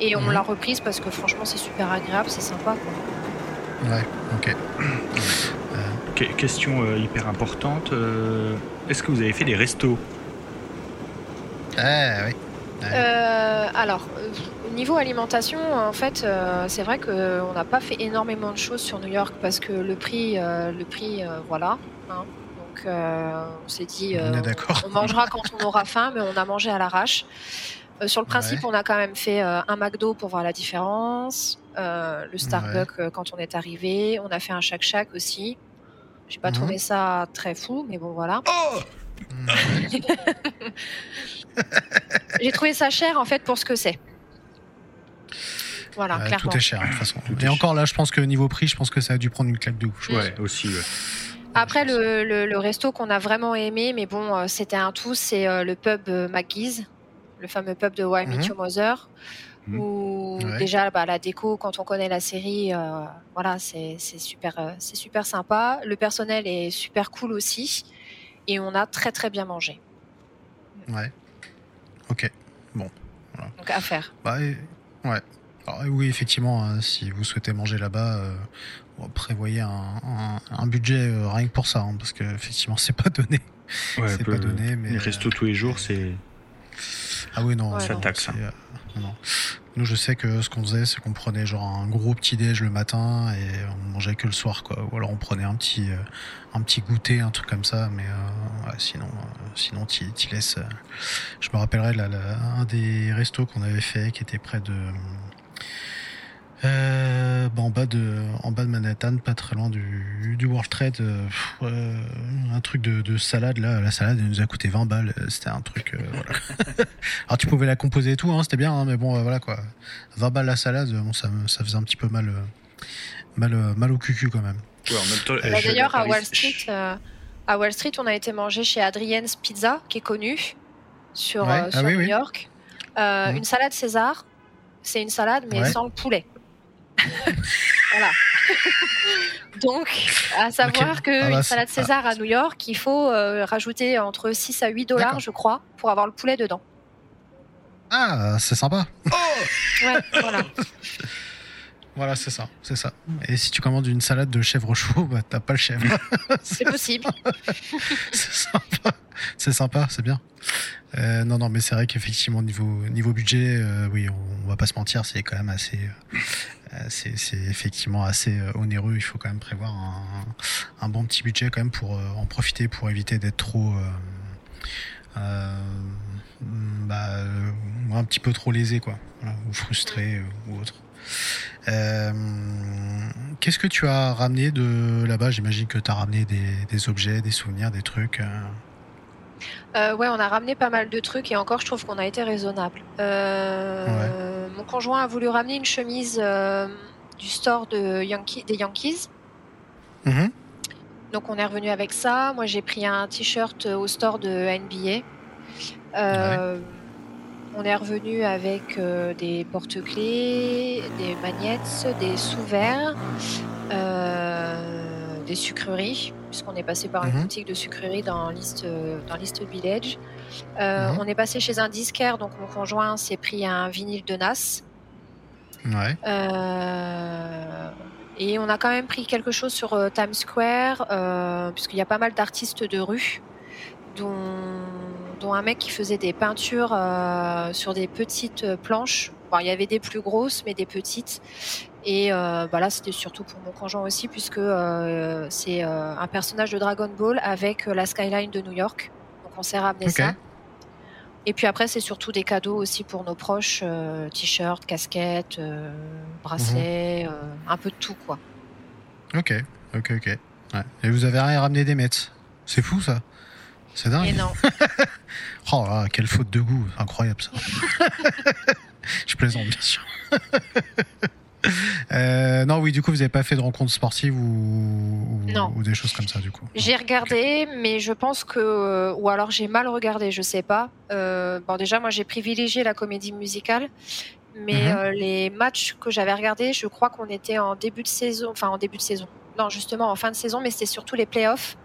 C: Et on
A: Mhm.
C: l'a reprise parce que franchement, c'est super agréable, c'est sympa. Quoi.
A: Ouais. Ok.
B: Que- question euh, hyper importante. euh, Est-ce que vous avez fait des restos?
A: Eh oui. Ouais.
C: Euh, alors, au niveau alimentation, en fait, euh, c'est vrai qu'on n'a pas fait énormément de choses sur New York parce que le prix, euh, le prix, euh, voilà. hein. Donc, euh, on s'est dit,
A: On
C: euh, mangera quand on aura faim, mais on a mangé à l'arrache. Euh, sur le principe, on a quand même fait euh, un McDo pour voir la différence, euh, le Starbucks quand on est arrivé, on a fait un Shack Shack aussi. J'ai pas
A: Mhm.
C: trouvé ça très fou, mais bon voilà.
A: Mm.
C: J'ai trouvé ça cher en fait pour ce que c'est. Voilà, clairement.
A: tout est cher, de toute façon.
B: Tout
A: Et
B: cher.
A: encore là, je pense que niveau prix, je pense que ça a dû prendre une claque de ouf.
B: Ouais, aussi. ouais.
C: Après, le, le- le resto qu'on a vraiment aimé, mais bon, euh, c'était un tout, c'est euh, le pub euh, McGee's, le fameux pub de Why Meet
A: Mhm.
C: Your Mother, Où
A: Ouais.
C: déjà bah, la déco, quand on connaît la série, euh, voilà, c'est c'est super, euh, c'est super sympa. Le personnel est super cool aussi, et on a très très bien mangé.
A: Ouais. Ok.
C: Donc à faire.
A: Bah, et- ouais. Alors, oui, effectivement, hein, si vous souhaitez manger là-bas, euh, bon, prévoyez un, un- un budget euh, rien que pour ça, hein, parce que effectivement, c'est pas donné.
B: Ouais,
A: c'est pas donné, mais
B: Les restos tous les jours, c'est.
A: Ah oui non,
C: Ouais,
A: ça
C: non.
B: taxe, hein.
A: non. Nous, je sais que ce qu'on faisait, c'est qu'on prenait genre un gros petit déj le matin et on mangeait que le soir, quoi. Ou alors on prenait un petit, euh, un petit goûter, un truc comme ça, mais euh, ouais, sinon, euh, sinon, t'y t'y laisses. euh, je me rappellerai là, là, un des restos qu'on avait fait, qui était près de. Euh, bah, en bas de en bas de Manhattan pas très loin du, du World Trade euh, pff, euh, un truc de, de salade là la salade elle nous a coûté 20 balles c'était un truc euh, voilà alors tu pouvais la composer et tout hein, c'était bien hein, mais bon euh, voilà quoi 20 balles la salade bon ça faisait un petit peu mal mal mal au cucu quand même
B: Ouais,
C: Bah, D'ailleurs, à Wall Street, euh, à Wall Street, on a été manger chez Adrienne's Pizza, qui est connu sur,
A: Ouais.
C: euh,
A: Ah oui,
C: New
A: oui.
C: York. Euh,
A: Mhm.
C: Une salade César, c'est une salade mais
A: Ouais.
C: sans le poulet. Voilà. Donc, à savoir qu'une
A: Ah bah,
C: salade
A: c'est-
C: César à New York, il faut euh, rajouter entre 6 à 8 dollars, je crois, pour avoir le poulet dedans.
A: Ah, c'est sympa.
C: Ouais, voilà.
A: Voilà, c'est ça, c'est ça. Et si tu commandes une salade de chèvre chaud, bah t'as pas le chèvre.
C: C'est possible.
A: c'est sympa. C'est sympa, c'est bien. Euh, non, non, mais c'est vrai qu'effectivement, niveau, niveau budget, euh, oui, on, on va pas se mentir, c'est quand même assez. euh, c'est effectivement assez onéreux. Il faut quand même prévoir un, un bon petit budget quand même pour en profiter, pour éviter d'être trop. bah, un petit peu trop lésé, quoi. Voilà, ou frustré ou autre. Euh, Qu'est-ce que tu as ramené de là-bas? J'imagine que tu as ramené des, des objets, des souvenirs, des trucs. Euh.
C: Ouais, on a ramené pas mal de trucs et encore, je trouve qu'on a été raisonnable. Euh, Mon conjoint a voulu ramener une chemise euh, du store de Yankee, des Yankees.
A: Mhm.
C: Donc on est revenu avec ça. Moi j'ai pris un t-shirt au store de NBA. On est revenu avec des porte-clés, des magnettes, des sous-verres, euh, des sucreries, puisqu'on est passé par une
A: Mhm.
C: boutique de sucreries dans l'East, euh, dans l'East Village. Euh,
A: Mhm.
C: On est passé chez un disquaire, donc mon conjoint s'est pris un vinyle de Nas.
A: Ouais.
C: Euh, et on a quand même pris quelque chose sur Times Square, puisqu'il y a pas mal d'artistes de rue, dont, dont un mec qui faisait des peintures sur des petites planches. Bon, il y avait des plus grosses, mais des petites. Et euh, bah là, c'était surtout pour mon conjoint aussi, puisque euh, c'est euh, un personnage de Dragon Ball avec euh, la skyline de New York. Donc on s'est ramené
A: Ok.
C: ça. Et puis après, c'est surtout des cadeaux aussi pour nos proches, t-shirts, casquettes, bracelets,
A: Mhm.
C: un peu de tout quoi.
A: Ok, ok, ok. Ouais. Et vous avez rien ramené des Mets C'est fou ça. C'est dingue.
C: Et non,
A: Oh là, quelle faute de goût, incroyable ça. Je plaisante bien sûr. Euh, non, oui, du coup, vous n'avez pas fait de rencontres sportives ou, ou,
C: Non.
A: ou des choses comme ça, du coup.
C: j'ai regardé, mais je pense que, ou alors j'ai mal regardé, je sais pas. Euh, bon, déjà, moi j'ai privilégié la comédie musicale, mais
A: Mhm.
C: euh, les matchs que j'avais regardés, je crois qu'on était en début de saison, enfin en début de saison. Non, justement en fin de saison, mais c'était surtout les playoffs.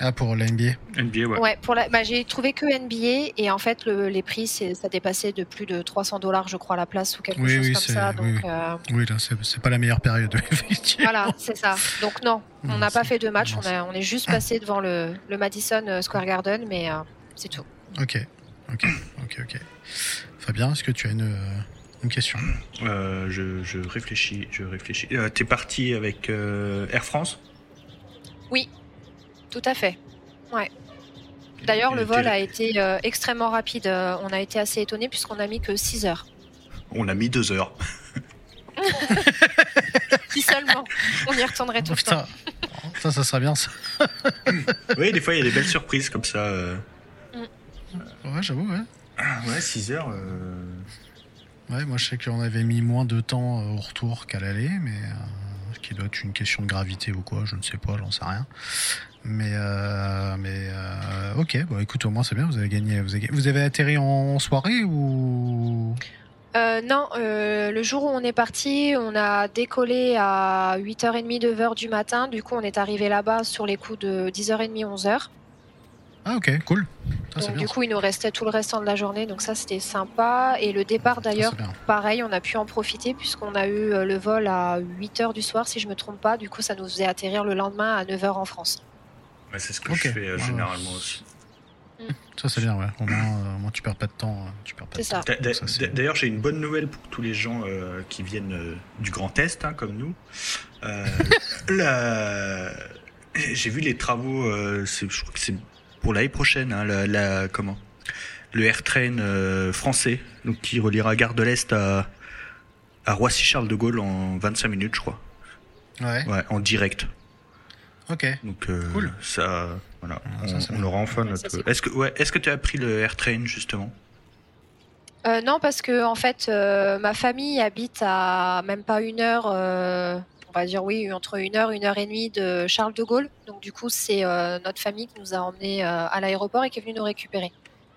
A: Ah, pour la NBA
B: NBA, ouais.
C: Ouais, pour la, bah, j'ai trouvé que NBA et en fait le- les prix c'est, ça dépassait de plus de 300 dollars je crois la place ou quelque
A: Oui,
C: chose
A: oui,
C: comme ça.
A: oui,
C: Donc
A: oui.
C: euh,
A: Oui, là, c'est c'est pas la meilleure période, effectivement.
C: voilà, c'est ça. Donc non, on n'a pas fait de match,
A: non,
C: on, a- on est juste passé devant le, le Madison euh, Square Garden, mais euh, c'est tout.
A: Ok, ok, ok, ok. Fabien, est-ce que tu as une, euh, une question?
B: Euh, je, je réfléchis, je réfléchis. Euh, T'es parti avec euh, Air France?
C: Tout à fait. Ouais. D'ailleurs, le vol a été euh, extrêmement rapide. Euh, on a été assez étonnés puisqu'on a mis que 6 heures.
B: On a mis deux heures.
C: Si seulement. On y retournerait tout
A: Oh,
C: le temps.
A: Putain, ça, ça serait bien ça.
B: oui, des fois, il y a des belles surprises comme ça. euh.
A: Ouais, j'avoue, ouais.
B: Ouais, 6 heures. euh,
A: Ouais, moi je sais qu'on avait mis moins de temps au retour qu'à l'aller, mais euh, ce qui doit être une question de gravité ou quoi, je ne sais pas, j'en sais rien. Mais euh, mais euh, ok, bon écoute au moins c'est bien, vous avez gagné, vous avez, vous avez atterri en soirée ou?
C: Euh, non, le jour où on est parti, on a décollé à 8h30, 9h du matin. Du coup, on est arrivé là-bas sur les coups de 10h30, 11h.
A: Ah ok, cool. Ça
C: Donc,
A: bien.
C: du coup, il nous restait tout le restant de la journée. Donc, ça, c'était sympa. Et le départ, d'ailleurs, pareil, on a pu en profiter puisqu'on a eu le vol à 8h du soir, si je me trompe pas. Du coup, ça nous faisait atterrir le lendemain à 9h en France.
B: Ouais, c'est ce que je fais euh, généralement aussi.
A: Ça c'est bien, ouais. Au moins, euh, au moins tu perds pas de temps. euh, Tu perds pas
C: C'est
B: D'ailleurs, j'ai une bonne nouvelle pour tous les gens euh, qui viennent euh, du Grand Est, hein, comme nous. Euh, la- J'ai vu les travaux, euh, je crois que c'est pour l'année prochaine, hein, la, la- comment? Le AirTrain euh, français, donc qui reliera Gare de l'Est à, à Roissy-Charles de Gaulle en 25 minutes, je crois.
A: Ouais.
B: Ouais, en direct.
A: Ok.
B: Donc euh,
A: Cool.
B: ça, voilà,
A: Ah,
B: on,
A: ça, c'est
B: on aura enfin
C: Ça,
B: notre. Est-ce que ouais, est-ce que tu as pris le AirTrain justement?
C: Euh, non, parce que en fait, euh, ma famille habite à même pas une heure, euh, on va dire oui, entre une heure, une heure et demie de Charles de Gaulle. Donc du coup, c'est euh, notre famille qui nous a emmenés euh, à l'aéroport et qui est venue nous récupérer.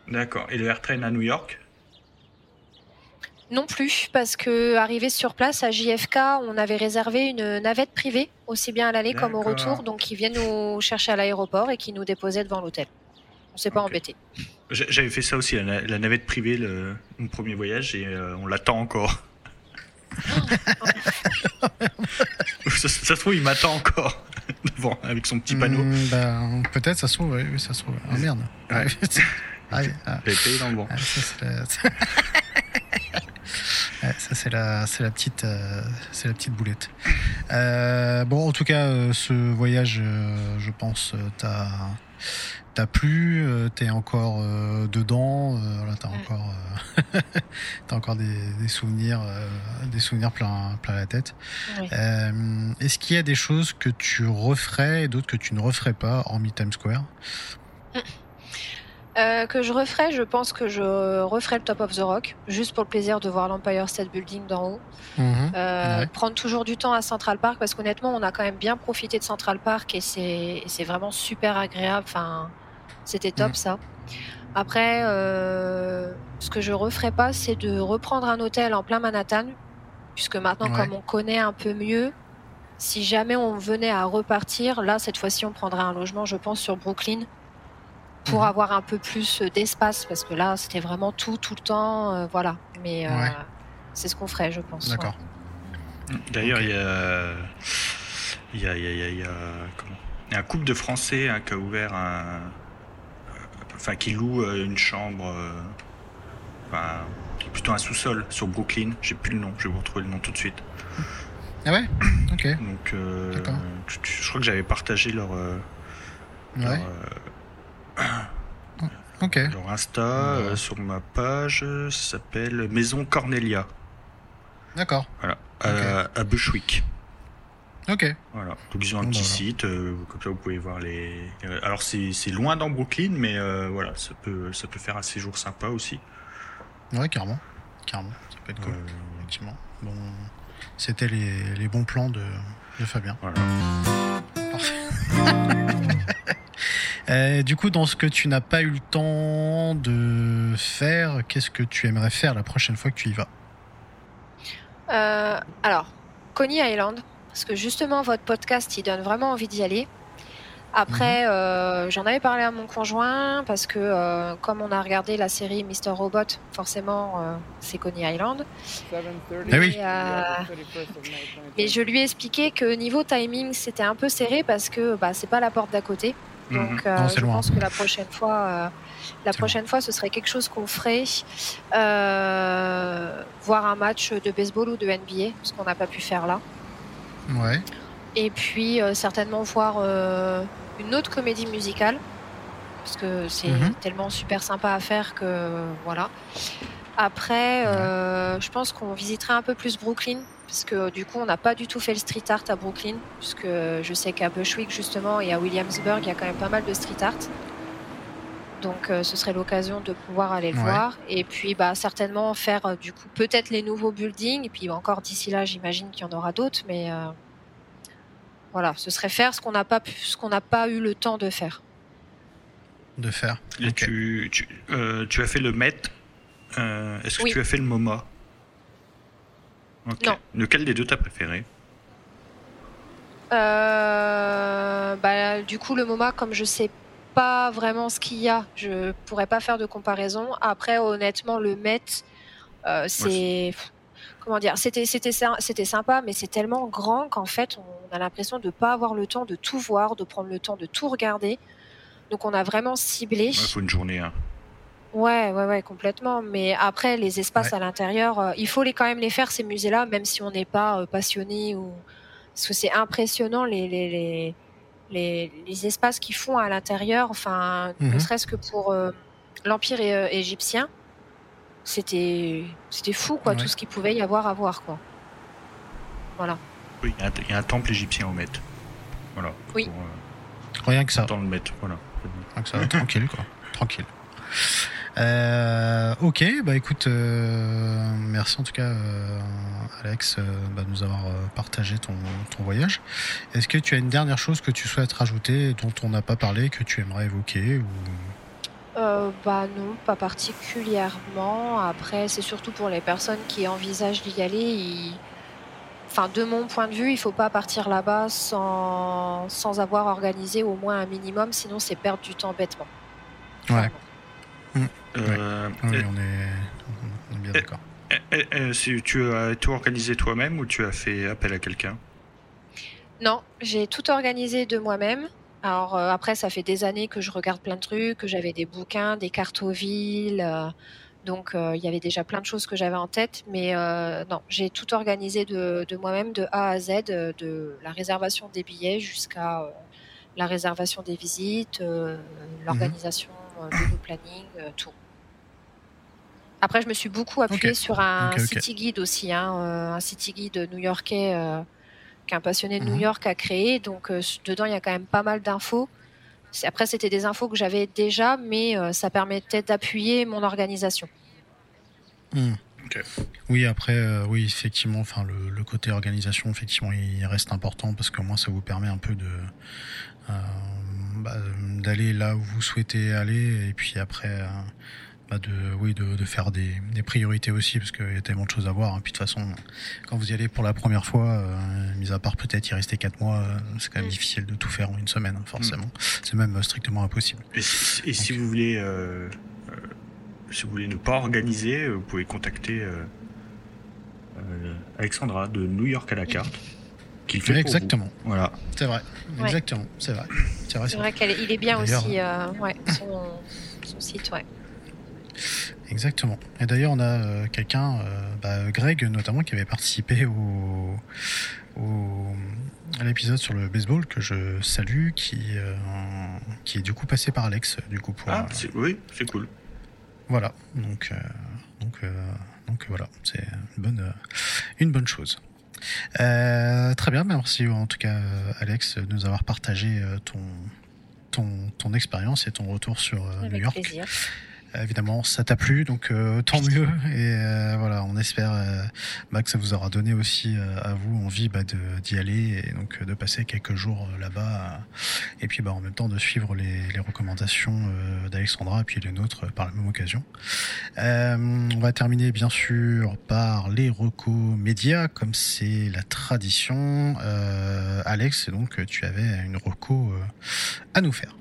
B: D'accord. Et le AirTrain à New York?
C: Non plus, parce que arrivé sur place à JFK, on avait réservé une navette privée, aussi bien à l'aller comme au retour, donc ils viennent nous chercher à l'aéroport et qui nous déposaient devant l'hôtel. On s'est pas embêté.
B: J'avais fait ça aussi, la, navette privée, le, mon premier voyage, et euh, on l'attend encore. ça, se trouve, il m'attend encore devant avec son petit panneau.
A: Hmm, ben, peut-être, ça se trouve, oui, ça se trouve. Ah merde. Ouais.
B: Ah, ah. payé dans le bon. Ah,
A: ça c'est la, c'est la petite, euh, c'est la petite boulette. Euh, bon, en tout cas, euh, ce voyage, je pense, t'as, t'as plu, t'es encore dedans, voilà, t'as encore, t'as encore des, souvenirs, des souvenirs plein, plein la tête. est-ce qu'il y a des choses que tu referais et d'autres que tu ne referais pas, hormis Times Square?
C: Euh, que je referais, je pense que je referais le Top of the Rock, juste pour le plaisir de voir l'Empire State Building d'en haut. Mhm. Euh, prendre toujours du temps à Central Park, parce qu'honnêtement, on a quand même bien profité de Central Park et c'est vraiment super agréable. Enfin, c'était top ça. Après, euh, ce que je referais pas, c'est de reprendre un hôtel en plein Manhattan, puisque maintenant, comme on connaît un peu mieux, si jamais on venait à repartir, là, cette fois-ci, on prendrait un logement, je pense, sur Brooklyn pour mhm. avoir un peu plus d'espace parce que là c'était vraiment tout tout le temps euh, voilà. Mais euh, c'est ce qu'on ferait je pense
A: d'accord.
B: d'ailleurs il y a il y a, il y a, comment? Il y a un couple de français hein, qui a ouvert un enfin qui loue euh, une chambre enfin plutôt un sous-sol sur Brooklyn. J'ai plus le nom je vais vous retrouver le nom tout de suite.
A: Ah ouais? Ok.
B: Donc je, je, crois que j'avais partagé leur,
A: leur Ok.
B: Leur Insta, euh, sur ma page, ça s'appelle Maison Cornelia.
A: D'accord.
B: Voilà. À, Bushwick.
A: Ok.
B: Voilà. Donc ils ont un petit site, euh, comme ça vous pouvez voir les. Euh, alors c'est loin dans Brooklyn, mais voilà, ça peut, ça peut faire un séjour sympa aussi.
A: Ouais, carrément. Carrément. Ça peut être cool. Effectivement. Bon, c'était les, les, bons plans de, de Fabien.
B: Voilà.
A: Euh, du coup, dans ce que tu n'as pas eu le temps de faire, qu'est-ce que tu aimerais faire la prochaine fois que tu y vas?
C: Euh, Alors, Coney Island, parce que justement, votre podcast, il donne vraiment envie d'y aller. Après, euh, j'en avais parlé à mon conjoint parce que comme on a regardé la série Mr. Robot, forcément, c'est Coney Island.
A: Mais, oui.
C: mais je lui ai expliqué que niveau timing, c'était un peu serré parce que bah, c'est pas la porte d'à côté. Donc, mhm. euh, je pense que la prochaine fois, euh, la prochaine fois, ce serait quelque chose qu'on ferait, euh, voir un match de baseball ou de NBA, ce qu'on n'a pas pu faire là.
A: Ouais.
C: Et puis certainement voir une autre comédie musicale, parce que c'est mhm. tellement super sympa à faire que voilà. Après, je pense qu'on visiterait un peu plus Brooklyn parce que du coup on n'a pas du tout fait le street art à Brooklyn, puisque je sais qu'à Bushwick justement et à Williamsburg il y a quand même pas mal de street art. Donc euh, ce serait l'occasion de pouvoir aller le voir et puis bah certainement faire euh, du coup peut-être les nouveaux buildings et puis encore d'ici là j'imagine qu'il y en aura d'autres mais euh, voilà ce serait faire ce qu'on n'a pas pu, ce qu'on n'a pas eu le temps de faire.
A: De faire.
B: tu, tu, tu, as fait le Met. Est-ce que tu as fait le MoMA?
C: Non.
B: Lequel des deux t'as préféré?
C: Euh, bah, Du coup, le MoMA, comme je sais pas vraiment ce qu'il y a, je pourrais pas faire de comparaison. Après, honnêtement, le Met, euh, c'est. Comment dire C'était c'était sympa, mais c'est tellement grand qu'en fait, on a l'impression de pas avoir le temps de tout voir, de prendre le temps de tout regarder. Donc, on a vraiment ciblé.
B: Il faut une journée. Hein.
C: Ouais, ouais, ouais, complètement. Mais après, les espaces à l'intérieur, euh, il faut les quand même les faire ces musées-là, même si on n'est pas euh, passionné ou parce que c'est impressionnant les les, les les, espaces qu'ils font à l'intérieur. Enfin, ne mhm. serait-ce que pour euh, l'empire égyptien, c'était c'était fou quoi, tout ce qu'il pouvait y avoir à voir quoi. Voilà.
B: Oui, il y, a un temple égyptien au Met. Voilà.
C: Oui.
A: Rien que ça.
B: Dans le Met, voilà.
A: Rien que ça, tranquille quoi, tranquille. Euh, ok, bah écoute, euh, merci en tout cas euh, Alex bah, de nous avoir partagé ton, ton voyage. Est-ce que tu as une dernière chose que tu souhaites rajouter dont on n'a pas parlé, que tu aimerais évoquer ou...
C: Euh, bah non, pas particulièrement. Après, c'est surtout pour les personnes qui envisagent d'y aller. Enfin, de mon point de vue, il faut pas partir là-bas sans, sans avoir organisé au moins un minimum, sinon c'est perdre du temps bêtement.
A: Ouais.
B: Euh,
A: Oui,
B: et-
A: on est, on est bien d'accord.
B: tu as tout organisé toi-même ou tu as fait appel à quelqu'un?
C: Non, j'ai tout organisé de moi-même. Alors euh, après, ça fait des années que je regarde plein de trucs, que j'avais des bouquins, des cartes aux villes. euh, donc euh, il y avait déjà plein de choses que j'avais en tête. Mais euh, non, j'ai tout organisé de, de moi-même, de A à Z, euh, de la réservation des billets jusqu'à euh, la réservation des visites, euh, l'organisation euh, de nos plannings, euh, tout. Après, je me suis beaucoup appuyée sur un city guide aussi, hein, euh, un city guide new-yorkais euh, qu'un passionné de
A: Mhm.
C: New York a créé. Donc, euh, dedans, il y a quand même pas mal d'infos. C'est- Après, c'était des infos que j'avais déjà, mais euh, ça permettait d'appuyer mon organisation.
B: Ok.
A: Oui, après, euh, oui, effectivement, enfin, le, le côté organisation, effectivement, il reste important parce que moi, ça vous permet un peu de euh, bah, d'aller là où vous souhaitez aller et puis après, euh, bah, de, oui, de, de faire des, des priorités aussi parce qu'il y a tellement de choses à voir. hein. Puis de toute façon, quand vous y allez pour la première fois, euh, mis à part peut-être y rester quatre mois, euh, c'est quand même
C: Mm.
A: difficile de tout faire en une semaine, hein, forcément. C'est même euh, strictement impossible.
B: Et si, et si vous voulez, euh, si vous voulez ne pas organiser, vous pouvez contacter Alexandra de New York à la carte, qui le fait pour
A: Exactement,
B: vous. Voilà.
A: c'est vrai.
C: Ouais.
A: Exactement, c'est vrai. C'est vrai,
C: vrai qu'il est bien aussi, euh, ouais, son, son site, ouais.
A: Exactement. Et d'ailleurs, on a euh, quelqu'un, euh, bah, Greg notamment, qui avait participé au, au à l'épisode sur le baseball que je salue, qui euh, qui est du coup passé par Alex, du coup pour
B: Ah,
A: euh,
B: c'est- oui, c'est cool.
A: voilà. Donc euh, donc euh, donc voilà, c'est une bonne une bonne chose. Euh, très bien, merci en tout cas Alex de nous avoir partagé ton ton ton expérience et ton retour sur New
C: Avec
A: York.
C: plaisir.
A: Évidemment, ça t'a plu, donc euh, tant mieux. Et euh, voilà, on espère euh, bah, que ça vous aura donné aussi euh, à vous envie bah, d'y aller et donc euh, de passer quelques jours euh, là-bas. et puis bah, en même temps de suivre les, les recommandations euh, d'Alexandra et puis les nôtres par la même occasion. Euh, on va terminer bien sûr par les recos médias, comme c'est la tradition. Euh, Alex, donc tu avais une reco euh, à nous faire.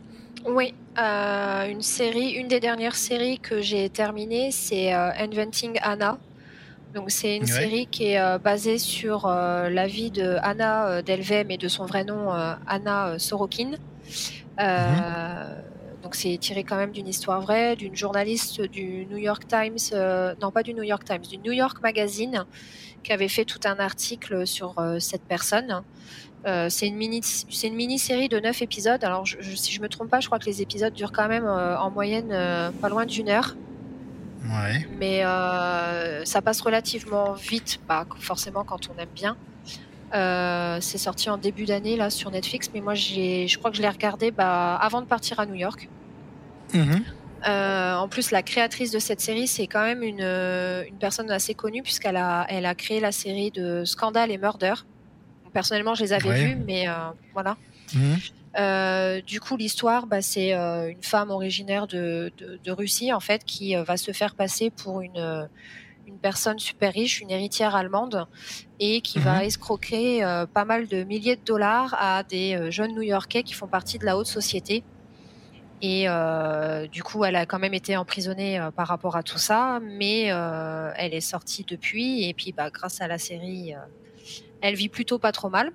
C: Oui, euh, une série, une des dernières séries que j'ai terminées, c'est euh, Inventing Anna. Donc c'est une
A: Ouais.
C: série qui est euh, basée sur la vie de Anna Delvey, et de son vrai nom Anna Sorokin. Euh, Donc c'est tiré quand même d'une histoire vraie, d'une journaliste du New York Times, euh, non pas du New York Times, du New York Magazine, qui avait fait tout un article sur euh, cette personne. Euh, c'est une mini, c'est une mini-série de 9 épisodes. Alors, je, je- si je me trompe pas, je crois que les épisodes durent quand même euh, en moyenne euh, pas loin d'une heure.
A: Ouais.
C: Mais ça passe relativement vite, pas forcément quand on aime bien. C'est sorti en début d'année là sur Netflix, mais moi j'ai, je crois que je l'ai regardé bah, avant de partir à New York.
A: Mhm.
C: Euh, en plus, la créatrice de cette série, c'est quand même une, une personne assez connue puisqu'elle a, elle a créé la série de Scandale et Murder. Personnellement, je les avais
A: Ouais.
C: vus, mais euh, voilà.
A: Mhm.
C: Euh, du coup, l'histoire, bah, c'est euh, une femme originaire de, de, de Russie, en fait, qui va se faire passer pour une, une personne super riche, une héritière allemande, et qui va
A: Mhm.
C: escroquer euh, pas mal de milliers de dollars à des euh, jeunes New-Yorkais qui font partie de la haute société. Et euh, du coup, elle a quand même été emprisonnée par rapport à tout ça, mais elle est sortie depuis. Et puis, bah, grâce à la série, elle vit plutôt pas trop mal.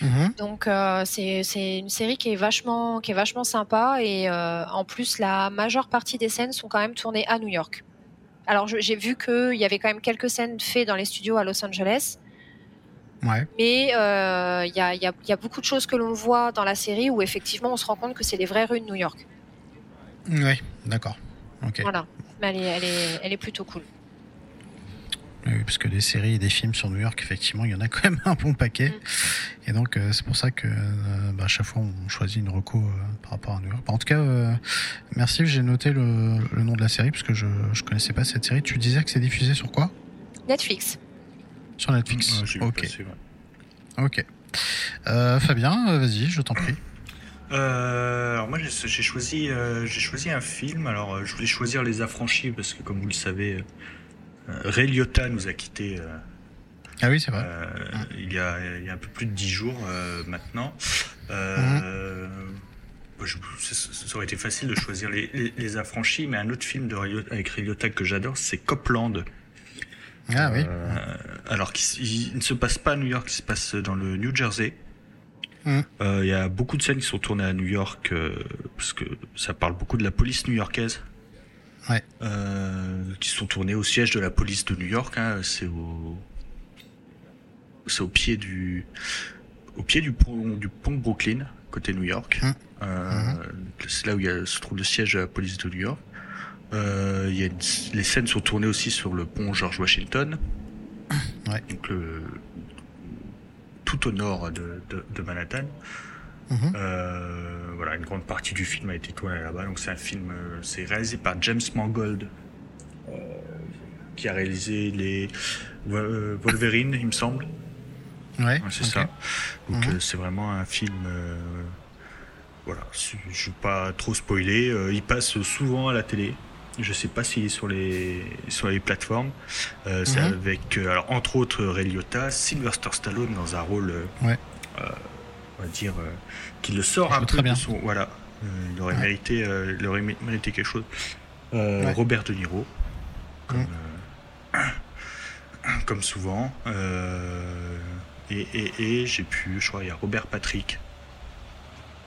A: Mhm.
C: Donc euh, c'est une série qui est vachement qui est vachement sympa et euh, en plus la majeure partie des scènes sont quand même tournées à New York. Alors j'ai vu qu'il y avait quand même quelques scènes faites dans les studios à Los Angeles,
A: Ouais.
C: mais euh, il y, a, y, a, il y a beaucoup de choses que l'on voit dans la série où effectivement on se rend compte que c'est les vraies rues de New York.
A: Ouais. D'accord.
C: Voilà, mais elle est, elle est, elle est plutôt cool.
A: Oui, parce que des séries et des films sur New York, effectivement, il y en a quand même un bon paquet. Et donc, euh, c'est pour ça que euh, bah, à chaque fois, on choisit une reco euh, par rapport à New York. Bah, en tout cas, euh, merci, j'ai noté le, le nom de la série, parce que je ne connaissais pas cette série. Tu disais que c'est diffusé sur quoi?
C: Netflix.
A: Sur Netflix.
B: Vu
A: ok.
B: ouais.
A: Ok. Euh, Fabien, vas-y, je t'en prie.
B: Euh, alors moi j'ai choisi j'ai choisi un film. Alors je voulais choisir Les Affranchis parce que comme vous le savez, Ray Liotta nous a quittés.
A: ah oui c'est vrai.
B: il, y a, il y a un peu plus de dix jours maintenant. Mhm. ça, aurait été facile de choisir les, les, Affranchis, mais un autre film de avec Ray Liotta que j'adore, c'est Copland.
A: Ah oui.
B: alors qu'il ne se passe pas à New York, il se passe dans le New Jersey. Mm. Euh, il y a beaucoup de scènes qui sont tournées à New York euh, parce que ça parle beaucoup de la police new-yorkaise.
A: Ouais.
B: Euh, qui sont tournées au siège de la police de New York. Hein, c'est au c'est au pied du au pied du pont du pont Brooklyn côté New York. Mm. Mm-hmm. C'est là où il y a, se trouve le siège de la police de New York. il y a les scènes sont tournées aussi sur le pont George Washington.
A: Ouais.
B: Donc le, tout au nord de, de, Manhattan. Mhm. Euh, voilà, une grande partie du film a été tournée là-bas. Donc c'est un film, euh, c'est réalisé par James Mangold, euh, qui a réalisé les Wolverine, il me semble.
A: Ouais,
B: c'est ça. Donc mhm. c'est vraiment un film. voilà, je ne vais pas trop spoiler. il passe souvent à la télé. Je sais pas s'il est sur les sur les plateformes. Euh, c'est mhm. avec euh, alors entre autres Ray Liotta, Sylvester Stallone dans un rôle,
A: euh, ouais.
B: On va dire, qui le sort un peu de son. Voilà, il aurait mérité, il aurait mérité quelque chose. Robert De Niro, comme, comme souvent. et, et, et j'ai pu, je crois, il y a Robert Patrick.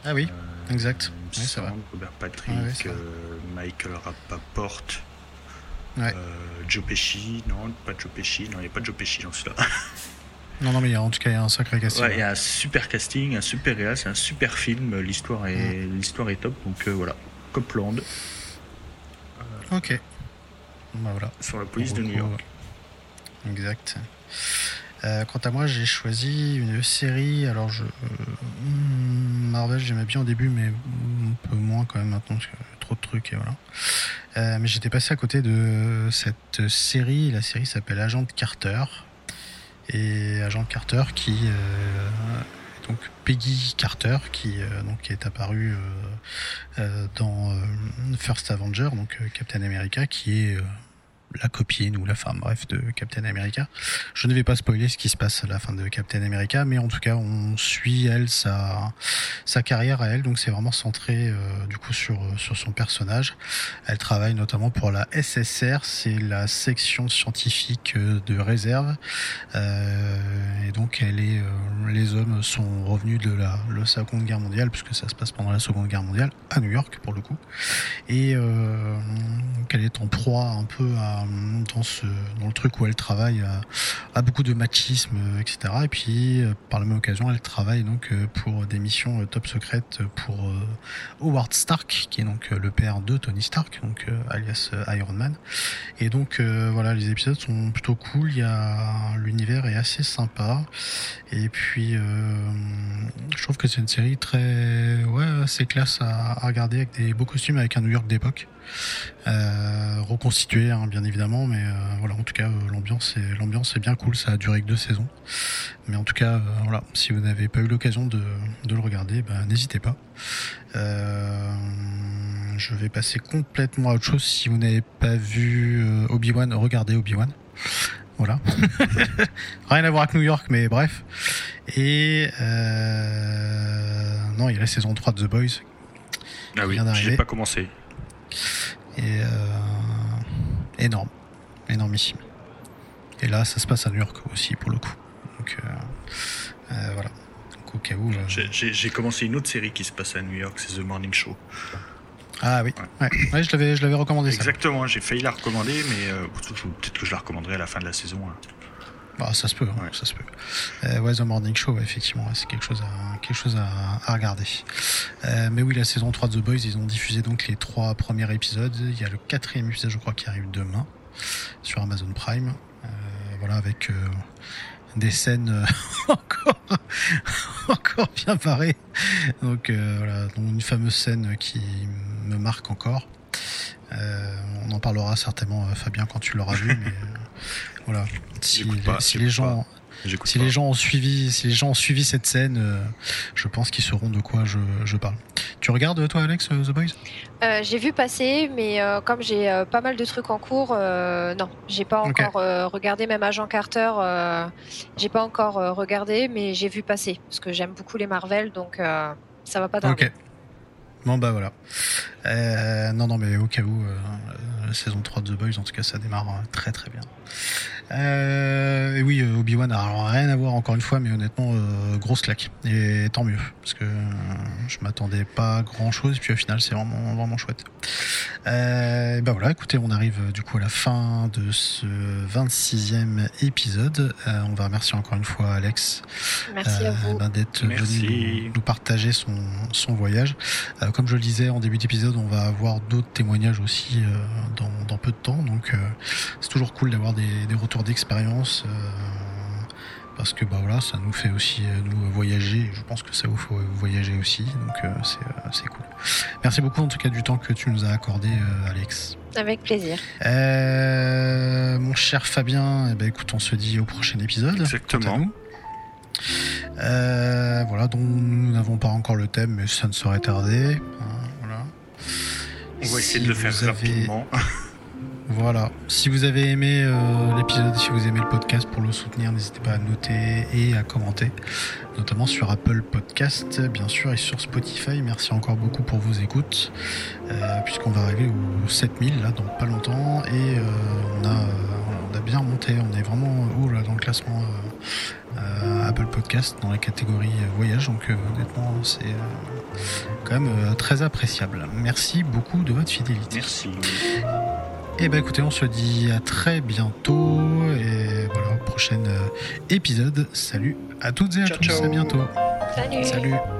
A: Ah oui. Exact.
B: Robert Patrick, euh, Michael Rappaport,
A: euh,
B: Joe Pesci, non, pas Joe Pesci, non, il n'y a pas Joe Pesci dans celui-là.
A: non, non, mais en tout cas, il y a un sacré casting.
B: il y a un super casting, un super réal, c'est un super film, l'histoire est, l'histoire est top, donc euh, voilà, Copland.
A: ok. Bah, voilà.
B: Sur la police de New York.
A: Exact. Euh, quant à moi, j'ai choisi une série. Alors, je, Marvel, j'aimais bien au début, mais un peu moins quand même maintenant, parce y a trop de trucs et voilà. Euh, mais j'étais passé à côté de cette série. La série s'appelle Agent Carter. Et Agent Carter qui. Euh, donc Peggy Carter qui donc est apparu dans First Avenger donc Captain America qui est la copine ou la femme, bref, de Captain America. Je ne vais pas spoiler ce qui se passe à la fin de Captain America, mais en tout cas, on suit elle sa sa carrière à elle, donc c'est vraiment centré euh, du coup sur sur son personnage. Elle travaille notamment pour la SSR, c'est la section scientifique euh, de réserve, euh, et donc elle est, les hommes sont revenus de la, la Seconde Guerre mondiale, puisque ça se passe pendant la Seconde Guerre mondiale à New York pour le coup, et qu'elle est en proie un peu à dans, ce, dans le truc où elle travaille à, beaucoup de machisme, euh, etc. Et puis, euh, par la même occasion, elle travaille donc euh, pour des missions top secrètes pour Howard Stark, qui est donc le père de Tony Stark, donc alias Iron Man. Et donc, voilà, les épisodes sont plutôt cool. Il y a l'univers est assez sympa. Et puis, je trouve que c'est une série très, ouais, assez classe à regarder avec des beaux costumes, avec un New York d'époque. Euh, reconstitué hein, bien évidemment mais euh, voilà en tout cas euh, l'ambiance est l'ambiance est bien cool. Ça a duré que deux saisons. Mais en tout cas voilà si vous n'avez pas eu l'occasion de, de, le regarder bah, n'hésitez pas. Je vais passer complètement à autre chose. Si vous n'avez pas vu Obi-Wan regardez Obi-Wan. Voilà. Rien à voir avec New York mais bref. Et non il y a la saison 3 de The Boys.
B: Ah oui, j'ai pas commencé.
A: Et euh, énorme, énormissime. Et là, ça se passe à New York aussi pour le coup. Donc euh, euh, voilà. Donc, au cas où.
B: J'ai commencé une autre série qui se passe à New York, c'est The Morning Show.
A: Ah oui, ouais. je l'avais, je l'avais recommandé.
B: Exactement, j'ai failli la recommander, mais peut-être que je la recommanderai à la fin de la saison. Hein.
A: Bah, ça se peut, hein, ça se peut. Euh, ouais, The Morning Show, effectivement, c'est quelque chose à, quelque chose à, regarder. Euh, mais oui, la saison 3 de The Boys, ils ont diffusé donc les trois premiers épisodes. Il y a le quatrième épisode, je crois, qui arrive demain sur Amazon Prime. Euh, voilà, avec des scènes encore, encore bien parées. Donc voilà, donc une fameuse scène qui me marque encore. on en parlera certainement, Fabien, quand tu l'auras vu. mais voilà. Si,
B: pas,
A: les gens, si
B: pas.
A: les gens ont suivi, si les gens ont suivi cette scène, euh, je pense qu'ils sauront de quoi je, je parle. Tu regardes toi, Alex, euh, The Boys?
C: Euh, j'ai vu passer, mais euh, comme j'ai euh, pas mal de trucs en cours, euh, non, j'ai pas encore euh, regardé. Même Agent Carter, euh, j'ai pas encore euh, regardé, mais j'ai vu passer parce que j'aime beaucoup les Marvel, donc euh, ça va pas tarder.
A: Ok. Bon bah voilà. Euh, non non mais au cas où, euh, la saison 3 de The Boys, en tout cas ça démarre euh, très très bien. Euh, et oui, euh, Obi-Wan a alors rien à voir encore une fois, mais honnêtement, euh, grosse claque. Et tant mieux, parce que je m'attendais pas à grand chose, puis au final c'est vraiment vraiment chouette. Euh, et bah voilà, écoutez, on arrive du coup à la fin de ce 26e épisode. Euh, on va remercier encore une fois Alex euh, ben, d'être venu nous, nous partager son, son voyage. Euh, comme je le disais en début d'épisode, on va avoir d'autres témoignages aussi euh, dans, dans peu de temps. Donc euh, c'est toujours cool d'avoir des, des retours d'expérience. euh, parce que bah voilà, ça nous fait aussi euh, nous voyager. Je pense que ça vous fait voyager aussi, donc euh, c'est euh, cool. Merci beaucoup en tout cas du temps que tu nous as accordé, euh, Alex.
C: Avec plaisir.
A: Euh, mon cher Fabien, eh ben, écoute, on se dit au prochain épisode.
B: Exactement.
A: Euh, voilà, dont nous n'avons pas encore le thème, mais ça ne saurait tarder. hein, voilà.
B: On va essayer
A: Si
B: de le faire
A: avez-
B: rapidement.
A: Voilà. Si vous avez aimé euh, l'épisode, si vous aimez le podcast, pour le soutenir, n'hésitez pas à noter et à commenter, notamment sur Apple Podcast, bien sûr, et sur Spotify. Merci encore beaucoup pour vos écoutes, euh, puisqu'on va arriver aux 7000 là dans pas longtemps, et euh, on a on a bien monté, on est vraiment haut là dans le classement Apple Podcast dans la catégorie euh, voyage, donc euh, honnêtement c'est euh, quand même euh, très appréciable. Merci beaucoup de votre fidélité.
B: Merci.
A: Et ben écoutez, on se dit à très bientôt et voilà, prochain euh, épisode. Salut à toutes et à
B: Ciao,
A: tous,
B: ciao.
A: à bientôt.
C: Salut.
A: Salut.